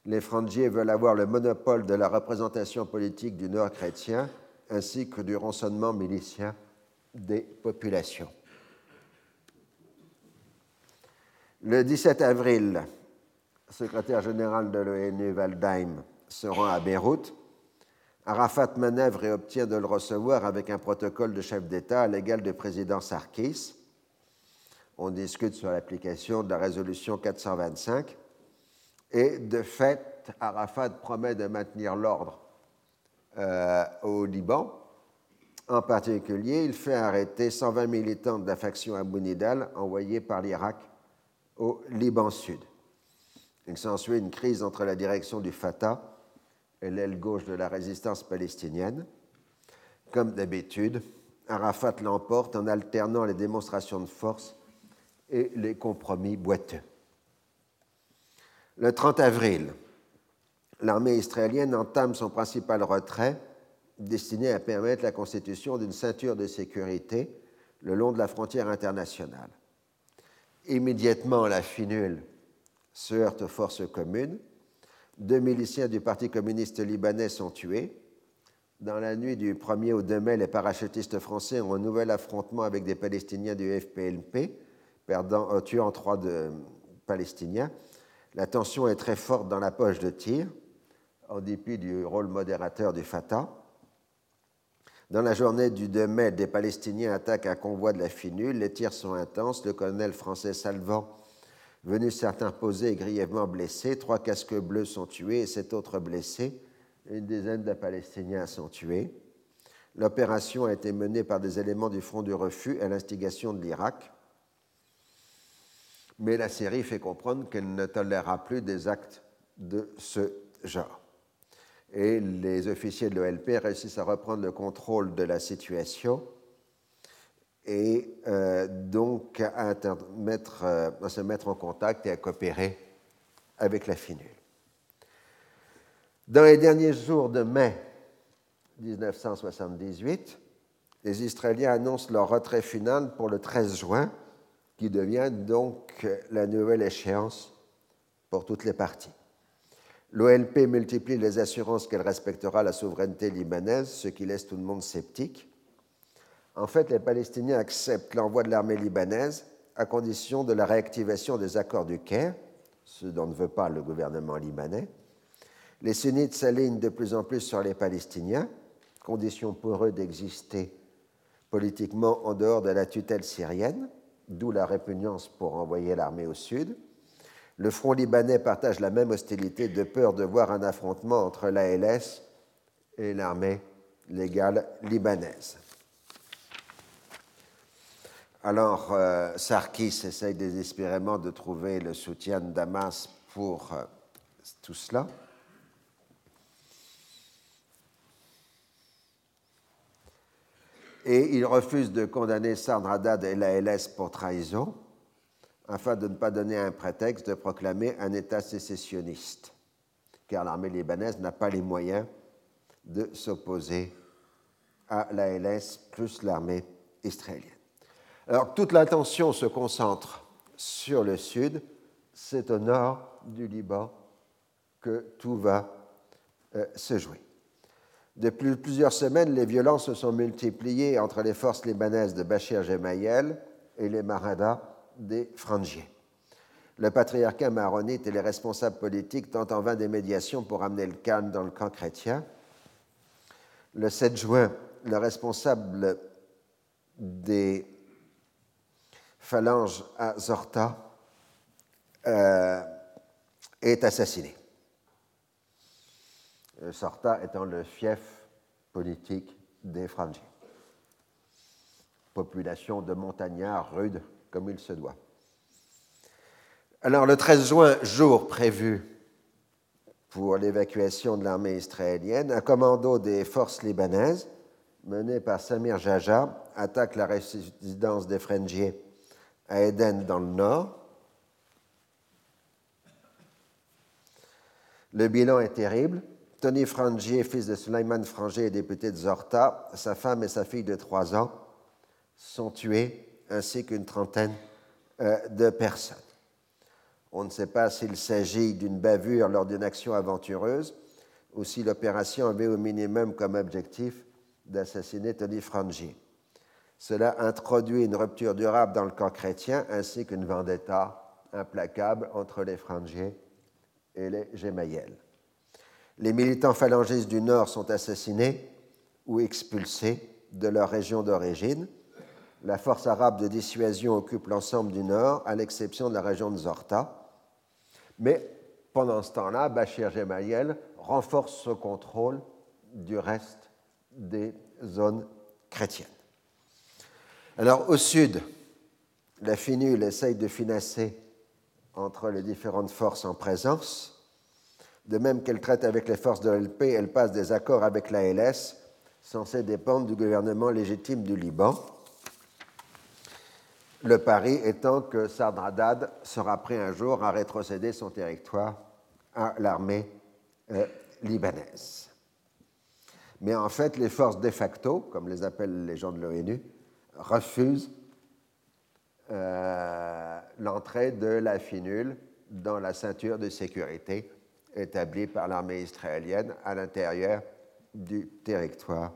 B: Les Frangiers veulent avoir le monopole de la représentation politique du Nord chrétien ainsi que du rançonnement milicien des populations. Le 17 avril, le secrétaire général de l'ONU Waldheim se rend à Beyrouth. Arafat manœuvre et obtient de le recevoir avec un protocole de chef d'État à l'égal du président Sarkis. On discute sur l'application de la résolution 425. Et de fait, Arafat promet de maintenir l'ordre euh, au Liban. En particulier, il fait arrêter 120 militants de la faction Abu Nidal envoyés par l'Irak au Liban Sud. Il s'ensuit une crise entre la direction du Fatah et l'aile gauche de la résistance palestinienne. Comme d'habitude, Arafat l'emporte en alternant les démonstrations de force et les compromis boiteux. Le 30 avril, l'armée israélienne entame son principal retrait destiné à permettre la constitution d'une ceinture de sécurité le long de la frontière internationale. Immédiatement, la finule se heurte aux forces communes. Deux miliciens du Parti communiste libanais sont tués. Dans la nuit du 1er au 2 mai, les parachutistes français ont un nouvel affrontement avec des Palestiniens du FPLP, euh, tuant trois de Palestiniens. La tension est très forte dans la poche de tir en dépit du rôle modérateur du Fatah. Dans la journée du 2 mai, des Palestiniens attaquent un convoi de la finule. Les tirs sont intenses. Le colonel français Salvant, venu s'interposer, est grièvement blessé. Trois casques bleus sont tués et sept autres blessés. Une dizaine de Palestiniens sont tués. L'opération a été menée par des éléments du Front du Refus à l'instigation de l'Irak. Mais la Syrie fait comprendre qu'elle ne tolérera plus des actes de ce genre et les officiers de l'OLP réussissent à reprendre le contrôle de la situation et euh, donc à, euh, à, se mettre en contact et à coopérer avec la finule. Dans les derniers jours de mai 1978, les Israéliens annoncent leur retrait final pour le 13 juin, qui devient donc la nouvelle échéance pour toutes les parties. L'OLP multiplie les assurances qu'elle respectera la souveraineté libanaise, ce qui laisse tout le monde sceptique. En fait, les Palestiniens acceptent l'envoi de l'armée libanaise à condition de la réactivation des accords du Caire, ce dont ne veut pas le gouvernement libanais. Les sunnites s'alignent de plus en plus sur les Palestiniens, condition pour eux d'exister politiquement en dehors de la tutelle syrienne, d'où la répugnance pour envoyer l'armée au sud. Le front libanais partage la même hostilité de peur de voir un affrontement entre l'ALS et l'armée légale libanaise. Alors, euh, Sarkis essaye désespérément de trouver le soutien de Damas pour euh, tout cela. Et il refuse de condamner Sardradad et l'ALS pour trahison afin de ne pas donner un prétexte de proclamer un État sécessionniste, car l'armée libanaise n'a pas les moyens de s'opposer à l'ALS plus l'armée israélienne. Alors toute l'attention se concentre sur le sud, c'est au nord du Liban que tout va euh, se jouer. Depuis plusieurs semaines, les violences se sont multipliées entre les forces libanaises de Bachir Gemayel et les Maradas des Frangiers. Le patriarcat maronite et les responsables politiques tentent en vain des médiations pour amener le calme dans le camp chrétien. Le 7 juin, le responsable des phalanges à Zorta euh, est assassiné. Zorta étant le fief politique des Frangiers. Population de montagnards rudes comme il se doit. Alors le 13 juin, jour prévu pour l'évacuation de l'armée israélienne, un commando des forces libanaises, mené par Samir Jaja, attaque la résidence des Frangiers à Eden dans le nord. Le bilan est terrible. Tony Frangier, fils de Suleiman Frangier et député de Zorta, sa femme et sa fille de 3 ans sont tués, ainsi qu'une trentaine euh, de personnes. On ne sait pas s'il s'agit d'une bavure lors d'une action aventureuse ou si l'opération avait au minimum comme objectif d'assassiner Tony Frangier. Cela introduit une rupture durable dans le camp chrétien ainsi qu'une vendetta implacable entre les Frangiers et les Gémaïels. Les militants phalangistes du Nord sont assassinés ou expulsés de leur région d'origine. La force arabe de dissuasion occupe l'ensemble du Nord, à l'exception de la région de Zorta. Mais pendant ce temps-là, Bachir Gemayel renforce ce contrôle du reste des zones chrétiennes. Alors au sud, la FINUL essaye de financer entre les différentes forces en présence. De même qu'elle traite avec les forces de l'LP, elle passe des accords avec l'ALS, censés dépendre du gouvernement légitime du Liban. Le pari étant que Sadradad sera prêt un jour à rétrocéder son territoire à l'armée euh, libanaise. Mais en fait, les forces de facto, comme les appellent les gens de l'ONU, refuse euh, l'entrée de la finule dans la ceinture de sécurité établie par l'armée israélienne à l'intérieur du territoire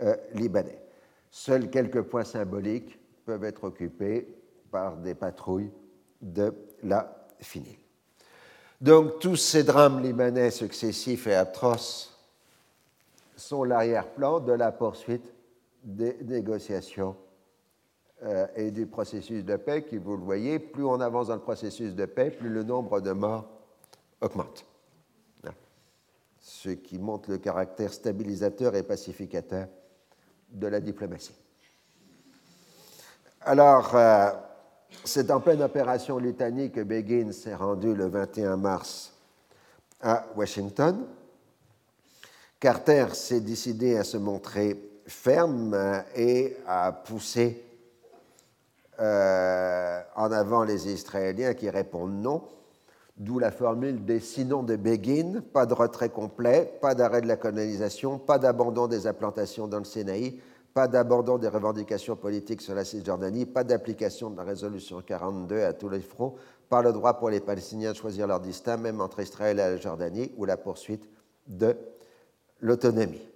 B: euh, libanais. Seuls quelques points symboliques peuvent être occupés par des patrouilles de la finule. Donc tous ces drames libanais successifs et atroces sont l'arrière-plan de la poursuite des négociations euh, et du processus de paix qui, vous le voyez, plus on avance dans le processus de paix, plus le nombre de morts augmente. Ce qui montre le caractère stabilisateur et pacificateur de la diplomatie. Alors, euh, c'est en pleine opération Litanie que Begin s'est rendu le 21 mars à Washington. Carter s'est décidé à se montrer ferme et à pousser euh, en avant les Israéliens qui répondent non, d'où la formule des sinon de Begin, pas de retrait complet, pas d'arrêt de la colonisation, pas d'abandon des implantations dans le Sinaï, pas d'abandon des revendications politiques sur la Cisjordanie, pas d'application de la résolution 42 à tous les fronts, pas le droit pour les Palestiniens de choisir leur destin, même entre Israël et la Jordanie, ou la poursuite de l'autonomie.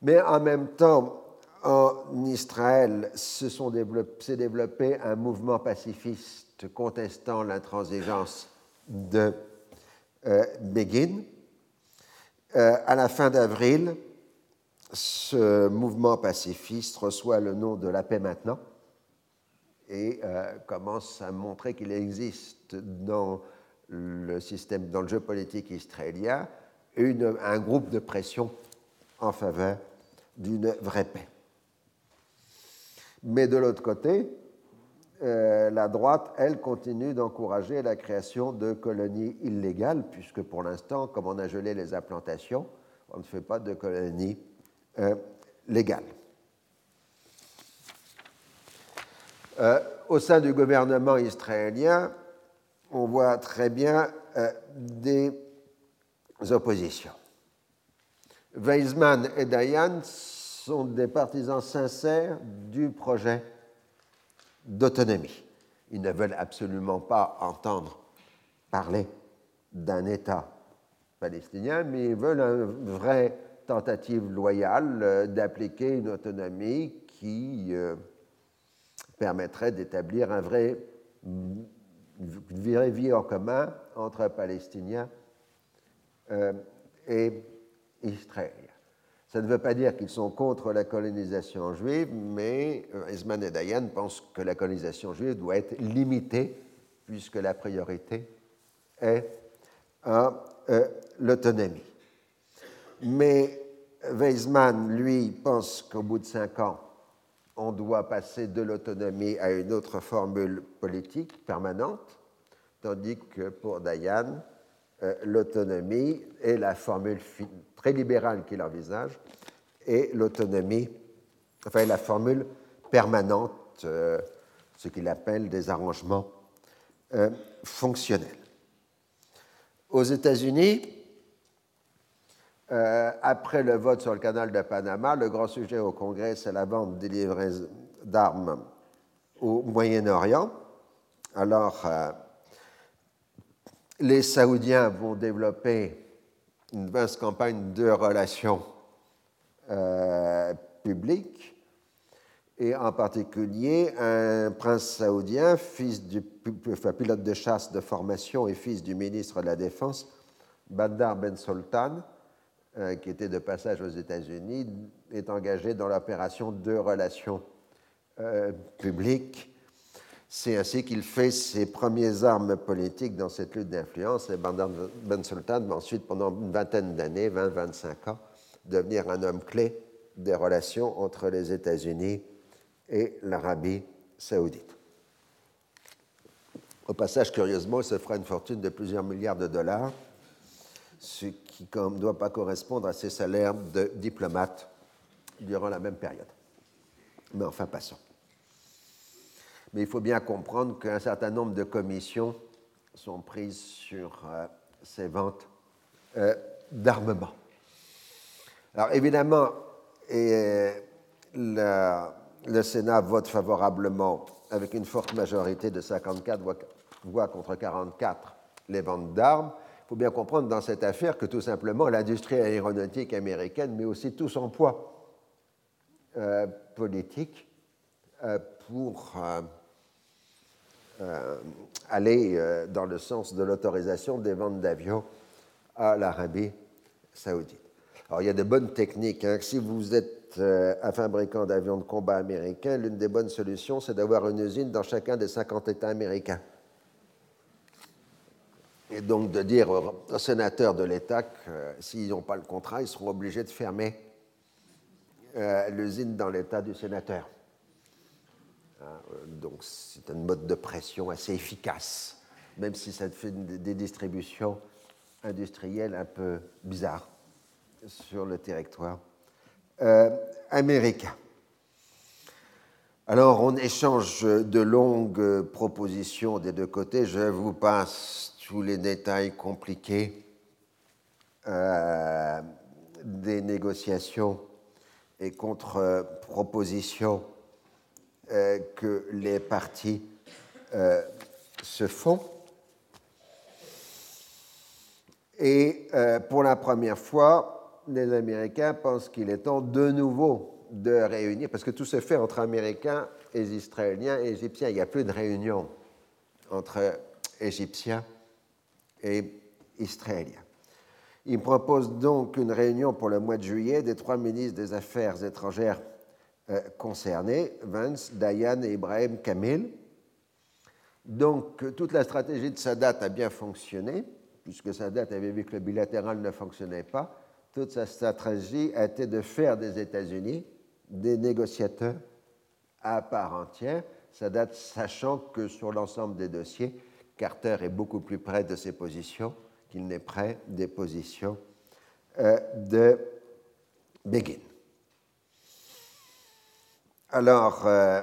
B: Mais en même temps, en Israël s'est développé, un mouvement pacifiste contestant l'intransigeance de euh, Begin. Euh, à la fin d'avril, ce mouvement pacifiste reçoit le nom de la paix maintenant et euh, commence à montrer qu'il existe dans le système, dans le jeu politique israélien, un groupe de pression en faveur d'une vraie paix. Mais de l'autre côté, euh, la droite, elle, continue d'encourager la création de colonies illégales, puisque pour l'instant, comme on a gelé les implantations, on ne fait pas de colonies euh. Euh, au sein du gouvernement israélien, on voit très bien des oppositions. Weizmann et Dayan sont des partisans sincères du projet d'autonomie. Ils ne veulent absolument pas entendre parler d'un État palestinien, mais ils veulent une vraie tentative loyale euh, d'appliquer une autonomie qui euh, permettrait d'établir un vrai, une vraie vie en commun entre Palestiniens euh, et Israéliens. Ça ne veut pas dire qu'ils sont contre la colonisation juive, mais Esman et Dayan pensent que la colonisation juive doit être limitée, puisque la priorité est l'autonomie. Mais Weizmann, lui, pense qu'au bout de cinq ans, on doit passer de l'autonomie à une autre formule politique permanente, tandis que pour Dayan, euh, l'autonomie est la formule très libérale qu'il envisage, et l'autonomie, enfin la formule permanente, euh, ce qu'il appelle des arrangements fonctionnels. Aux États-Unis, euh, après le vote sur le canal de Panama, le grand sujet au Congrès, c'est la vente des livraisons d'armes au Moyen-Orient. Alors, euh, les Saoudiens vont développer une vaste campagne de relations euh, publiques et en particulier un prince saoudien, fils du pilote de chasse de formation et fils du ministre de la Défense, Bandar Ben Sultan, euh, qui était de passage aux États-Unis, est engagé dans l'opération de relations euh, publiques. C'est ainsi qu'il fait ses premières armes politiques dans cette lutte d'influence. Et Ben Sultan va ensuite, pendant une vingtaine d'années, 20-25 ans, devenir un homme clé des relations entre les États-Unis et l'Arabie saoudite. Au passage, curieusement, il se fera une fortune de plusieurs milliards de dollars, ce qui ne doit pas correspondre à ses salaires de diplomate durant la même période. Mais enfin, passons. Mais il faut bien comprendre qu'un certain nombre de commissions sont prises sur euh, ces ventes euh, d'armement. Alors évidemment, le Sénat vote favorablement avec une forte majorité de 54 voix contre 44 les ventes d'armes. Faut bien comprendre dans cette affaire que tout simplement l'industrie aéronautique américaine met aussi tout son poids euh, politique euh, pour euh, aller dans le sens de l'autorisation des ventes d'avions à l'Arabie saoudite. Alors il y a de bonnes techniques. Hein. Si vous êtes un fabricant d'avions de combat américain, l'une des bonnes solutions, c'est d'avoir une usine dans chacun des 50 États américains. Et donc de dire aux sénateurs de l'État que euh, s'ils n'ont pas le contrat, ils seront obligés de fermer euh, l'usine dans l'État du sénateur. Hein, donc c'est un mode de pression assez efficace, même si ça fait des distributions industrielles un peu bizarres sur le territoire euh, américain. Alors, on échange de longues propositions des deux côtés. Je vous passe tous les détails compliqués euh, des négociations et contre-propositions euh, que les partis se font. Et pour la première fois, les Américains pensent qu'il est temps de nouveau de réunir, parce que tout se fait entre Américains et Israéliens et Égyptiens. Il n'y a plus de réunion entre Égyptiens et Israéliens. Ils proposent donc une réunion pour le mois de juillet des trois ministres des Affaires étrangères euh, concernés, Vance, Dayan et Ibrahim Kamil. Donc toute la stratégie de Sadat a bien fonctionné, puisque Sadat avait vu que le bilatéral ne fonctionnait pas toute sa stratégie a été de faire des États-Unis des négociateurs à part entière, ça date sachant que sur l'ensemble des dossiers, Carter est beaucoup plus près de ses positions qu'il n'est près des positions euh, de Begin. Alors, euh,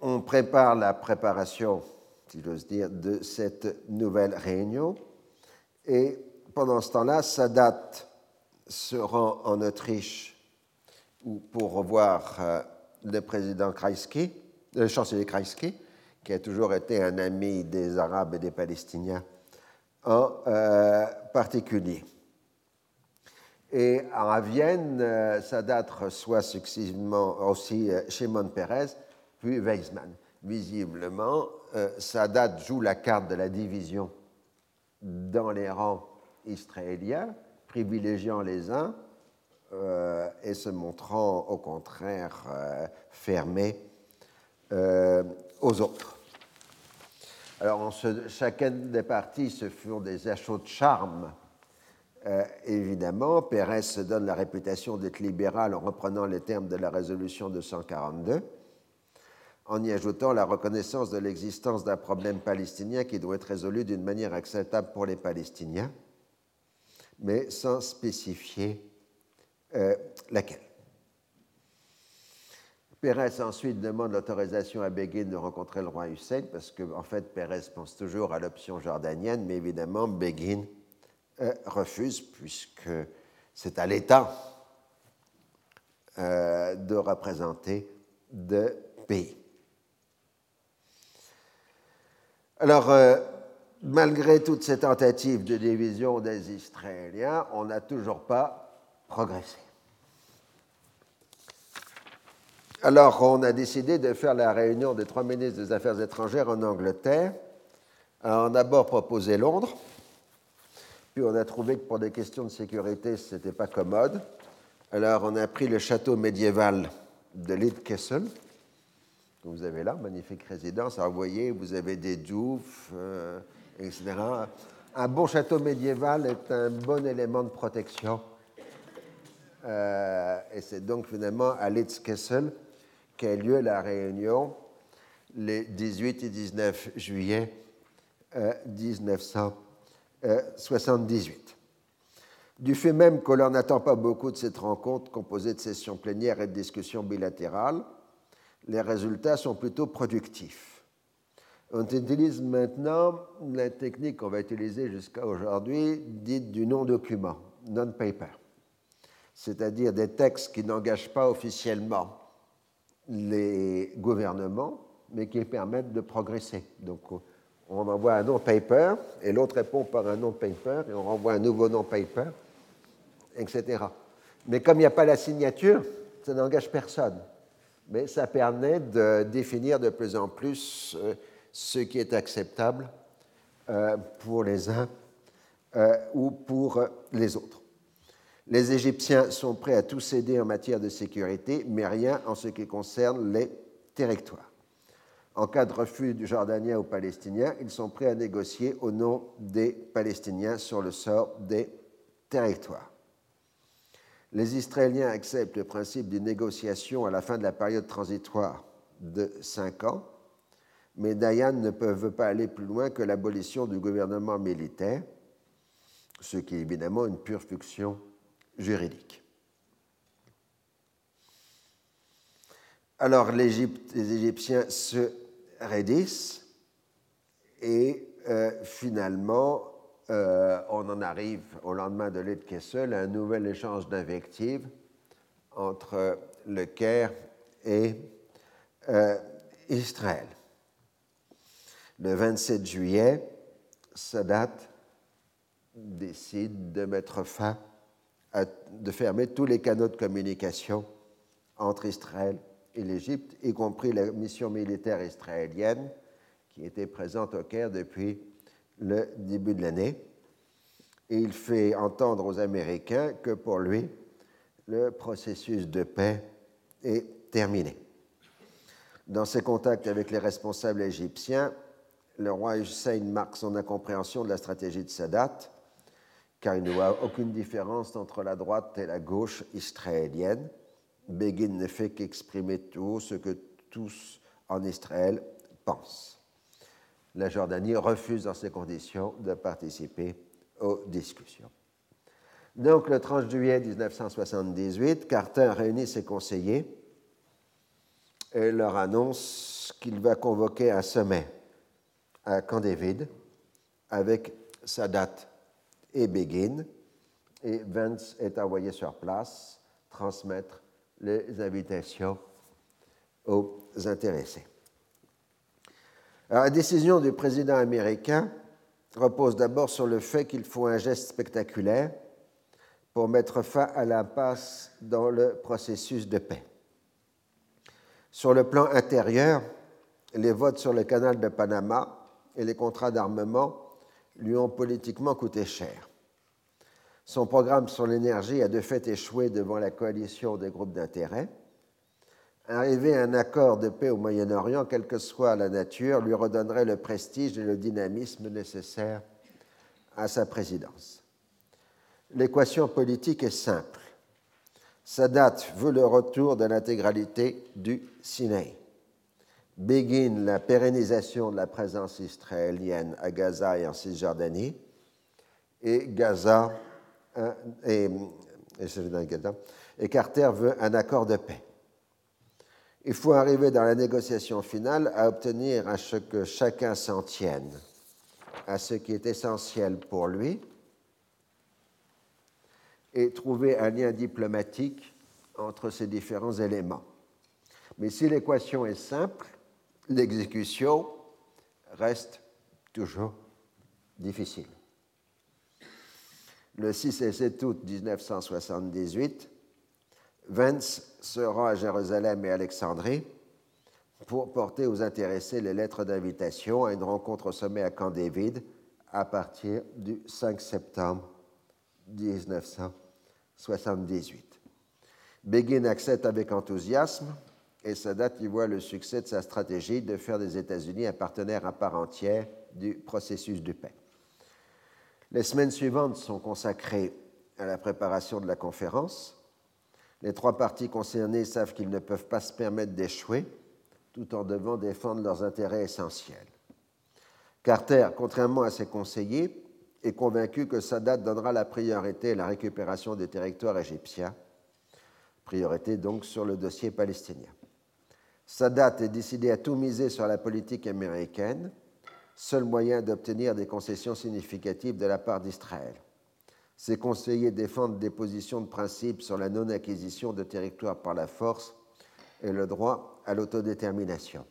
B: on prépare la préparation, si j'ose dire, de cette nouvelle réunion. Et pendant ce temps-là, ça date se rend en Autriche pour revoir euh, le président Kreisky, le chancelier Kreisky, qui a toujours été un ami des Arabes et des Palestiniens en euh, particulier. Et à Vienne, euh, Sadat reçoit successivement aussi Shimon Peres, puis Weizmann. Visiblement, Sadat joue la carte de la division dans les rangs israéliens, privilégiant les uns euh, et se montrant au contraire euh, fermé euh, aux autres. Alors, en chacune des parties se font des achats de charme. évidemment, Pérez se donne la réputation d'être libéral en reprenant les termes de la résolution 242, en y ajoutant la reconnaissance de l'existence d'un problème palestinien qui doit être résolu d'une manière acceptable pour les Palestiniens, mais sans spécifier euh, laquelle Pérez ensuite demande l'autorisation à Begin de rencontrer le roi Hussein, parce que en fait, Pérez pense toujours à l'option jordanienne, mais évidemment, Begin euh, refuse, puisque c'est à l'État euh, de représenter deux pays. Alors, malgré toutes ces tentatives de division des Israéliens, on n'a toujours pas progresser. Alors, on a décidé de faire la réunion des trois ministres des Affaires étrangères en Angleterre. on a d'abord proposé Londres, puis on a trouvé que pour des questions de sécurité, ce n'était pas commode. Alors, on a pris le château médiéval de Lidkessel, que vous avez là, magnifique résidence. Alors, vous voyez, vous avez des douves, euh, etc. Un bon château médiéval est un bon élément de protection euh, et c'est donc finalement à Litzkessel qu'a lieu la réunion les 18 et 19 juillet 1978. Euh, du fait même que l'on n'attend pas beaucoup de cette rencontre composée de sessions plénières et de discussions bilatérales, les résultats sont plutôt productifs. On utilise maintenant la technique qu'on va utiliser jusqu'à aujourd'hui, dite du non-document, non-paper c'est-à-dire des textes qui n'engagent pas officiellement les gouvernements, mais qui permettent de progresser. Donc, on envoie un non-paper et l'autre répond par un non-paper et on renvoie un nouveau non-paper, etc. Mais comme il n'y a pas la signature, ça n'engage personne. Mais ça permet de définir de plus en plus euh, ce qui est acceptable euh, pour les uns euh, ou pour les autres. Les Égyptiens sont prêts à tout céder en matière de sécurité, mais rien en ce qui concerne les territoires. En cas de refus du Jordanien aux Palestiniens, ils sont prêts à négocier au nom des Palestiniens sur le sort des territoires. Les Israéliens acceptent le principe d'une négociation à la fin de la période transitoire de cinq ans, mais Dayan ne peuvent pas aller plus loin que l'abolition du gouvernement militaire, ce qui est évidemment une pure fiction juridique. Alors les Égyptiens se raidissent et euh, finalement euh, on en arrive au lendemain de l'aide Kessel à un nouvel échange d'invectives entre le Caire et euh, Israël. Le 27 juillet, Sadat décide de mettre fin de fermer tous les canaux de communication entre Israël et l'Égypte, y compris la mission militaire israélienne qui était présente au Caire depuis le début de l'année. Et il fait entendre aux Américains que pour lui, le processus de paix est terminé. Dans ses contacts avec les responsables égyptiens, le roi Hussein marque son incompréhension de la stratégie de Sadat car il n'y a aucune différence entre la droite et la gauche israélienne. Begin ne fait qu'exprimer tout ce que tous en Israël pensent. La Jordanie refuse dans ces conditions de participer aux discussions. Donc, le 30 juillet 1978, Carter réunit ses conseillers et leur annonce qu'il va convoquer un sommet à Camp David avec Sadat et Begin et Vance est envoyé sur place transmettre les invitations aux intéressés. la décision du président américain repose d'abord sur le fait qu'il faut un geste spectaculaire pour mettre fin à l'impasse dans le processus de paix. Sur le plan intérieur, les votes sur le canal de Panama et les contrats d'armement lui ont politiquement coûté cher. Son programme sur l'énergie a de fait échoué devant la coalition des groupes d'intérêt. Arriver à un accord de paix au Moyen-Orient, quelle que soit la nature, lui redonnerait le prestige et le dynamisme nécessaires à sa présidence. L'équation politique est simple. Sadat veut le retour de l'intégralité du Sinaï. Begin la pérennisation de la présence israélienne à Gaza et en Cisjordanie, et Gaza et, et Carter veut un accord de paix. Il faut arriver dans la négociation finale à obtenir à ce que chacun s'en tienne à ce qui est essentiel pour lui et trouver un lien diplomatique entre ces différents éléments. Mais si l'équation est simple, l'exécution reste toujours difficile. Le 6 et 7 août 1978, Vance se rend à Jérusalem et Alexandrie pour porter aux intéressés les lettres d'invitation à une rencontre au sommet à Camp David à partir du 5 septembre 1978. Begin accepte avec enthousiasme et Sadat y voit le succès de sa stratégie de faire des États-Unis un partenaire à part entière du processus de paix. Les semaines suivantes sont consacrées à la préparation de la conférence. Les trois parties concernées savent qu'ils ne peuvent pas se permettre d'échouer tout en devant défendre leurs intérêts essentiels. Carter, contrairement à ses conseillers, est convaincu que Sadat donnera la priorité à la récupération des territoires égyptiens, priorité donc sur le dossier palestinien. Sadat est décidé à tout miser sur la politique américaine, seul moyen d'obtenir des concessions significatives de la part d'Israël. Ses conseillers défendent des positions de principe sur la non-acquisition de territoires par la force et le droit à l'autodétermination.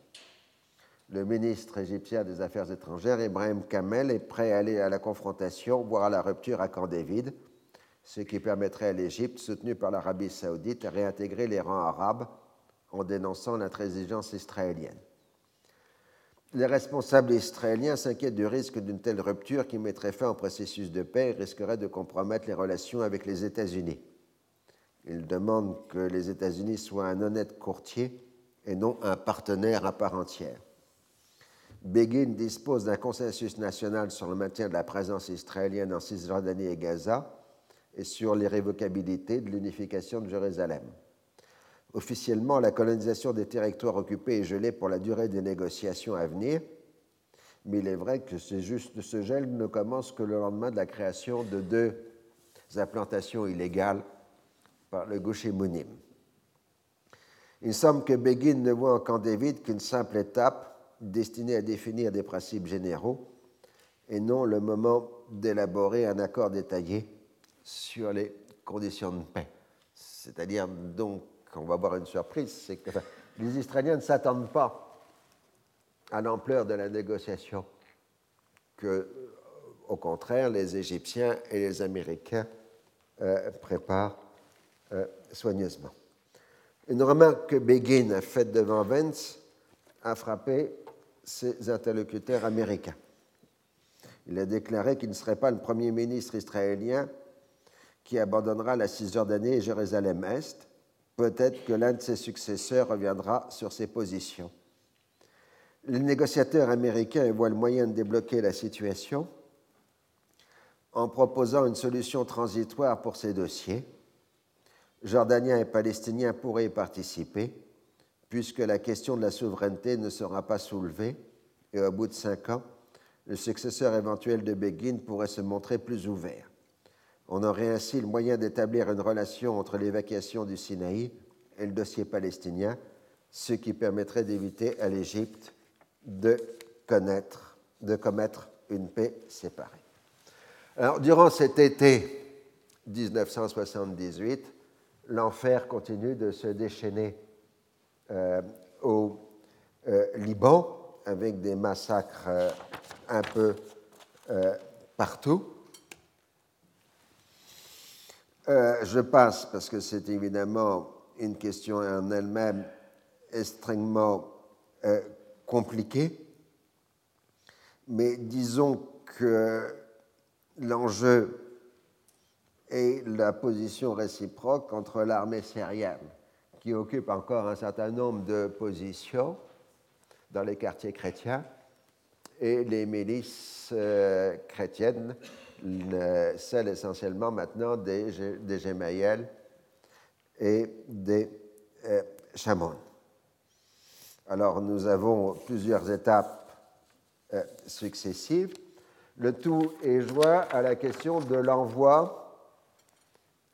B: Le ministre égyptien des Affaires étrangères, Ibrahim Kamel, est prêt à aller à la confrontation, voire à la rupture à Camp David, ce qui permettrait à l'Égypte, soutenue par l'Arabie saoudite, de réintégrer les rangs arabes en dénonçant l'intransigeance israélienne. Les responsables israéliens s'inquiètent du risque d'une telle rupture qui mettrait fin au processus de paix et risquerait de compromettre les relations avec les États-Unis. Ils demandent que les États-Unis soient un honnête courtier et non un partenaire à part entière. Begin dispose d'un consensus national sur le maintien de la présence israélienne en Cisjordanie et Gaza et sur l'irrévocabilité de l'unification de Jérusalem. Officiellement, la colonisation des territoires occupés est gelée pour la durée des négociations à venir, mais il est vrai que juste, ce gel ne commence que le lendemain de la création de deux implantations illégales par le Gouchimunim. Il semble que Begin ne voit en Camp David qu'une simple étape destinée à définir des principes généraux et non le moment d'élaborer un accord détaillé sur les conditions de paix. C'est-à-dire donc on va avoir une surprise, c'est que les Israéliens ne s'attendent pas à l'ampleur de la négociation que, euh, au contraire, les Égyptiens et les Américains euh, préparent euh, soigneusement. Une remarque que Begin a faite devant Vance a frappé ses interlocuteurs américains. Il a déclaré qu'il ne serait pas le premier ministre israélien qui abandonnera la Cisjordanie et Jérusalem-Est, peut-être que l'un de ses successeurs reviendra sur ses positions. Les négociateurs américains voient le moyen de débloquer la situation en proposant une solution transitoire pour ces dossiers. Jordaniens et Palestiniens pourraient y participer, puisque la question de la souveraineté ne sera pas soulevée, et au bout de cinq ans, le successeur éventuel de Begin pourrait se montrer plus ouvert. On aurait ainsi le moyen d'établir une relation entre l'évacuation du Sinaï et le dossier palestinien, ce qui permettrait d'éviter à l'Égypte de, de commettre une paix séparée. Alors, durant cet été 1978, l'enfer continue de se déchaîner euh, au euh, Liban avec des massacres euh, un peu partout. Je passe parce que c'est évidemment une question en elle-même extrêmement compliquée, mais disons que l'enjeu est la position réciproque entre l'armée syrienne, qui occupe encore un certain nombre de positions dans les quartiers chrétiens, et les milices euh, chrétiennes, celles essentiellement maintenant des, des et des euh, Alors nous avons plusieurs étapes euh, successives. Le tout est joint à la question de l'envoi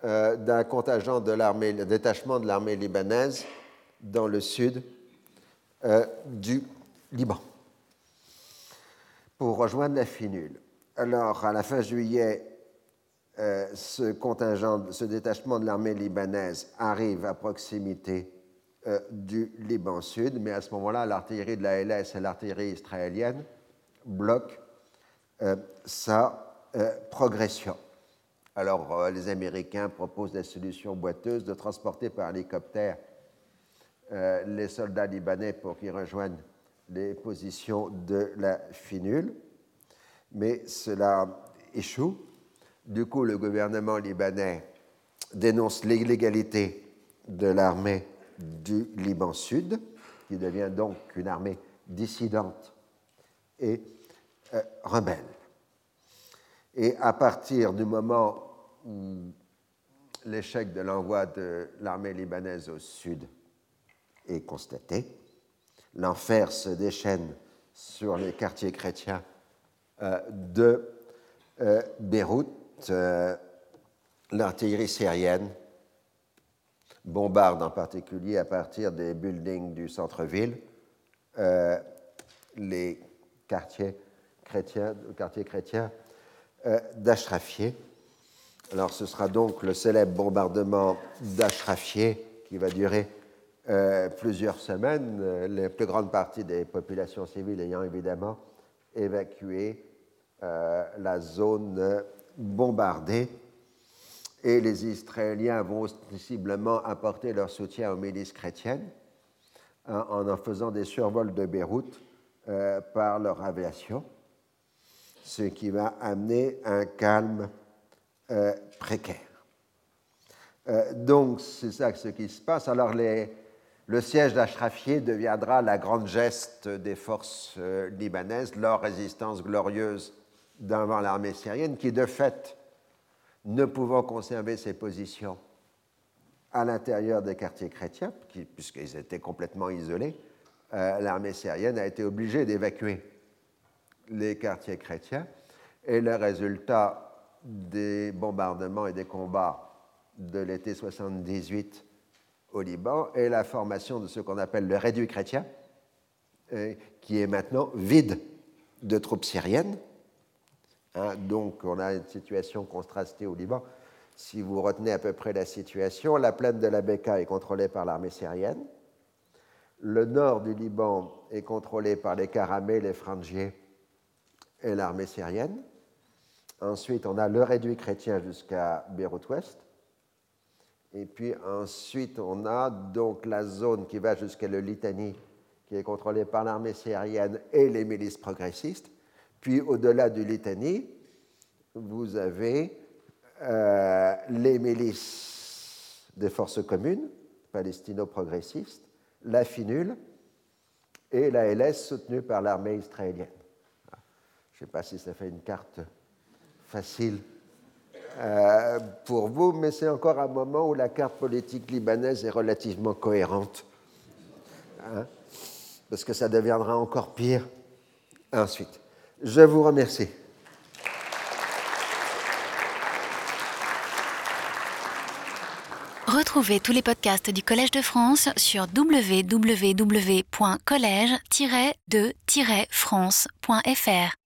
B: euh, d'un contingent de l'armée, détachement de l'armée libanaise dans le sud euh, du Liban pour rejoindre la finule. Alors, à la fin juillet, euh, ce détachement de l'armée libanaise arrive à proximité du Liban Sud, mais à ce moment-là, l'artillerie de la LS et l'artillerie israélienne bloquent sa progression. Alors, euh, les Américains proposent des solutions boiteuses de transporter par hélicoptère euh, les soldats libanais pour qu'ils rejoignent les positions de la finule, mais cela échoue. Du coup, le gouvernement libanais dénonce l'illégalité de l'armée du Liban Sud, qui devient donc une armée dissidente et euh, rebelle. Et à partir du moment où l'échec de l'envoi de l'armée libanaise au sud est constaté, l'enfer se déchaîne sur les quartiers chrétiens de euh, Beyrouth. Euh, l'artillerie syrienne bombarde en particulier à partir des buildings du centre-ville les quartiers chrétiens, d'Ashrafieh alors ce sera donc le célèbre bombardement d'Ashrafieh qui va durer euh, plusieurs semaines, euh, la plus grande partie des populations civiles ayant évidemment évacué euh, la zone bombardée. Et les Israéliens vont ostensiblement apporter leur soutien aux milices chrétiennes hein, en en faisant des survols de Beyrouth par leur aviation, ce qui va amener un calme euh, précaire. Euh, donc, c'est ça ce qui se passe. Alors, le siège d'Ashrafieh deviendra la grande geste des forces euh, libanaises, leur résistance glorieuse devant l'armée syrienne, qui, de fait, ne pouvant conserver ses positions à l'intérieur des quartiers chrétiens, puisqu'ils étaient complètement isolés, l'armée syrienne a été obligée d'évacuer les quartiers chrétiens. Et le résultat des bombardements et des combats de l'été 78 au Liban et la formation de ce qu'on appelle le réduit chrétien, euh, qui est maintenant vide de troupes syriennes. Hein, donc on a une situation contrastée au Liban. Si vous retenez à peu près la situation, la plaine de la Beka est contrôlée par l'armée syrienne. Le nord du Liban est contrôlé par les Karamés, les Frangiers et l'armée syrienne. Ensuite, on a le réduit chrétien jusqu'à Beyrouth-Ouest. Et puis ensuite, on a donc la zone qui va jusqu'à le Litanie, qui est contrôlée par l'armée syrienne et les milices progressistes. Puis au-delà du Litanie, vous avez euh, les milices des forces communes, palestino-progressistes, la FINUL et la LS soutenue par l'armée israélienne. Je ne sais pas si ça fait une carte facile euh, pour vous, mais c'est encore un moment où la carte politique libanaise est relativement cohérente. Hein, parce que ça deviendra encore pire ensuite. Je vous remercie.
A: Retrouvez tous les podcasts du Collège de France sur www.collège-de-france.fr.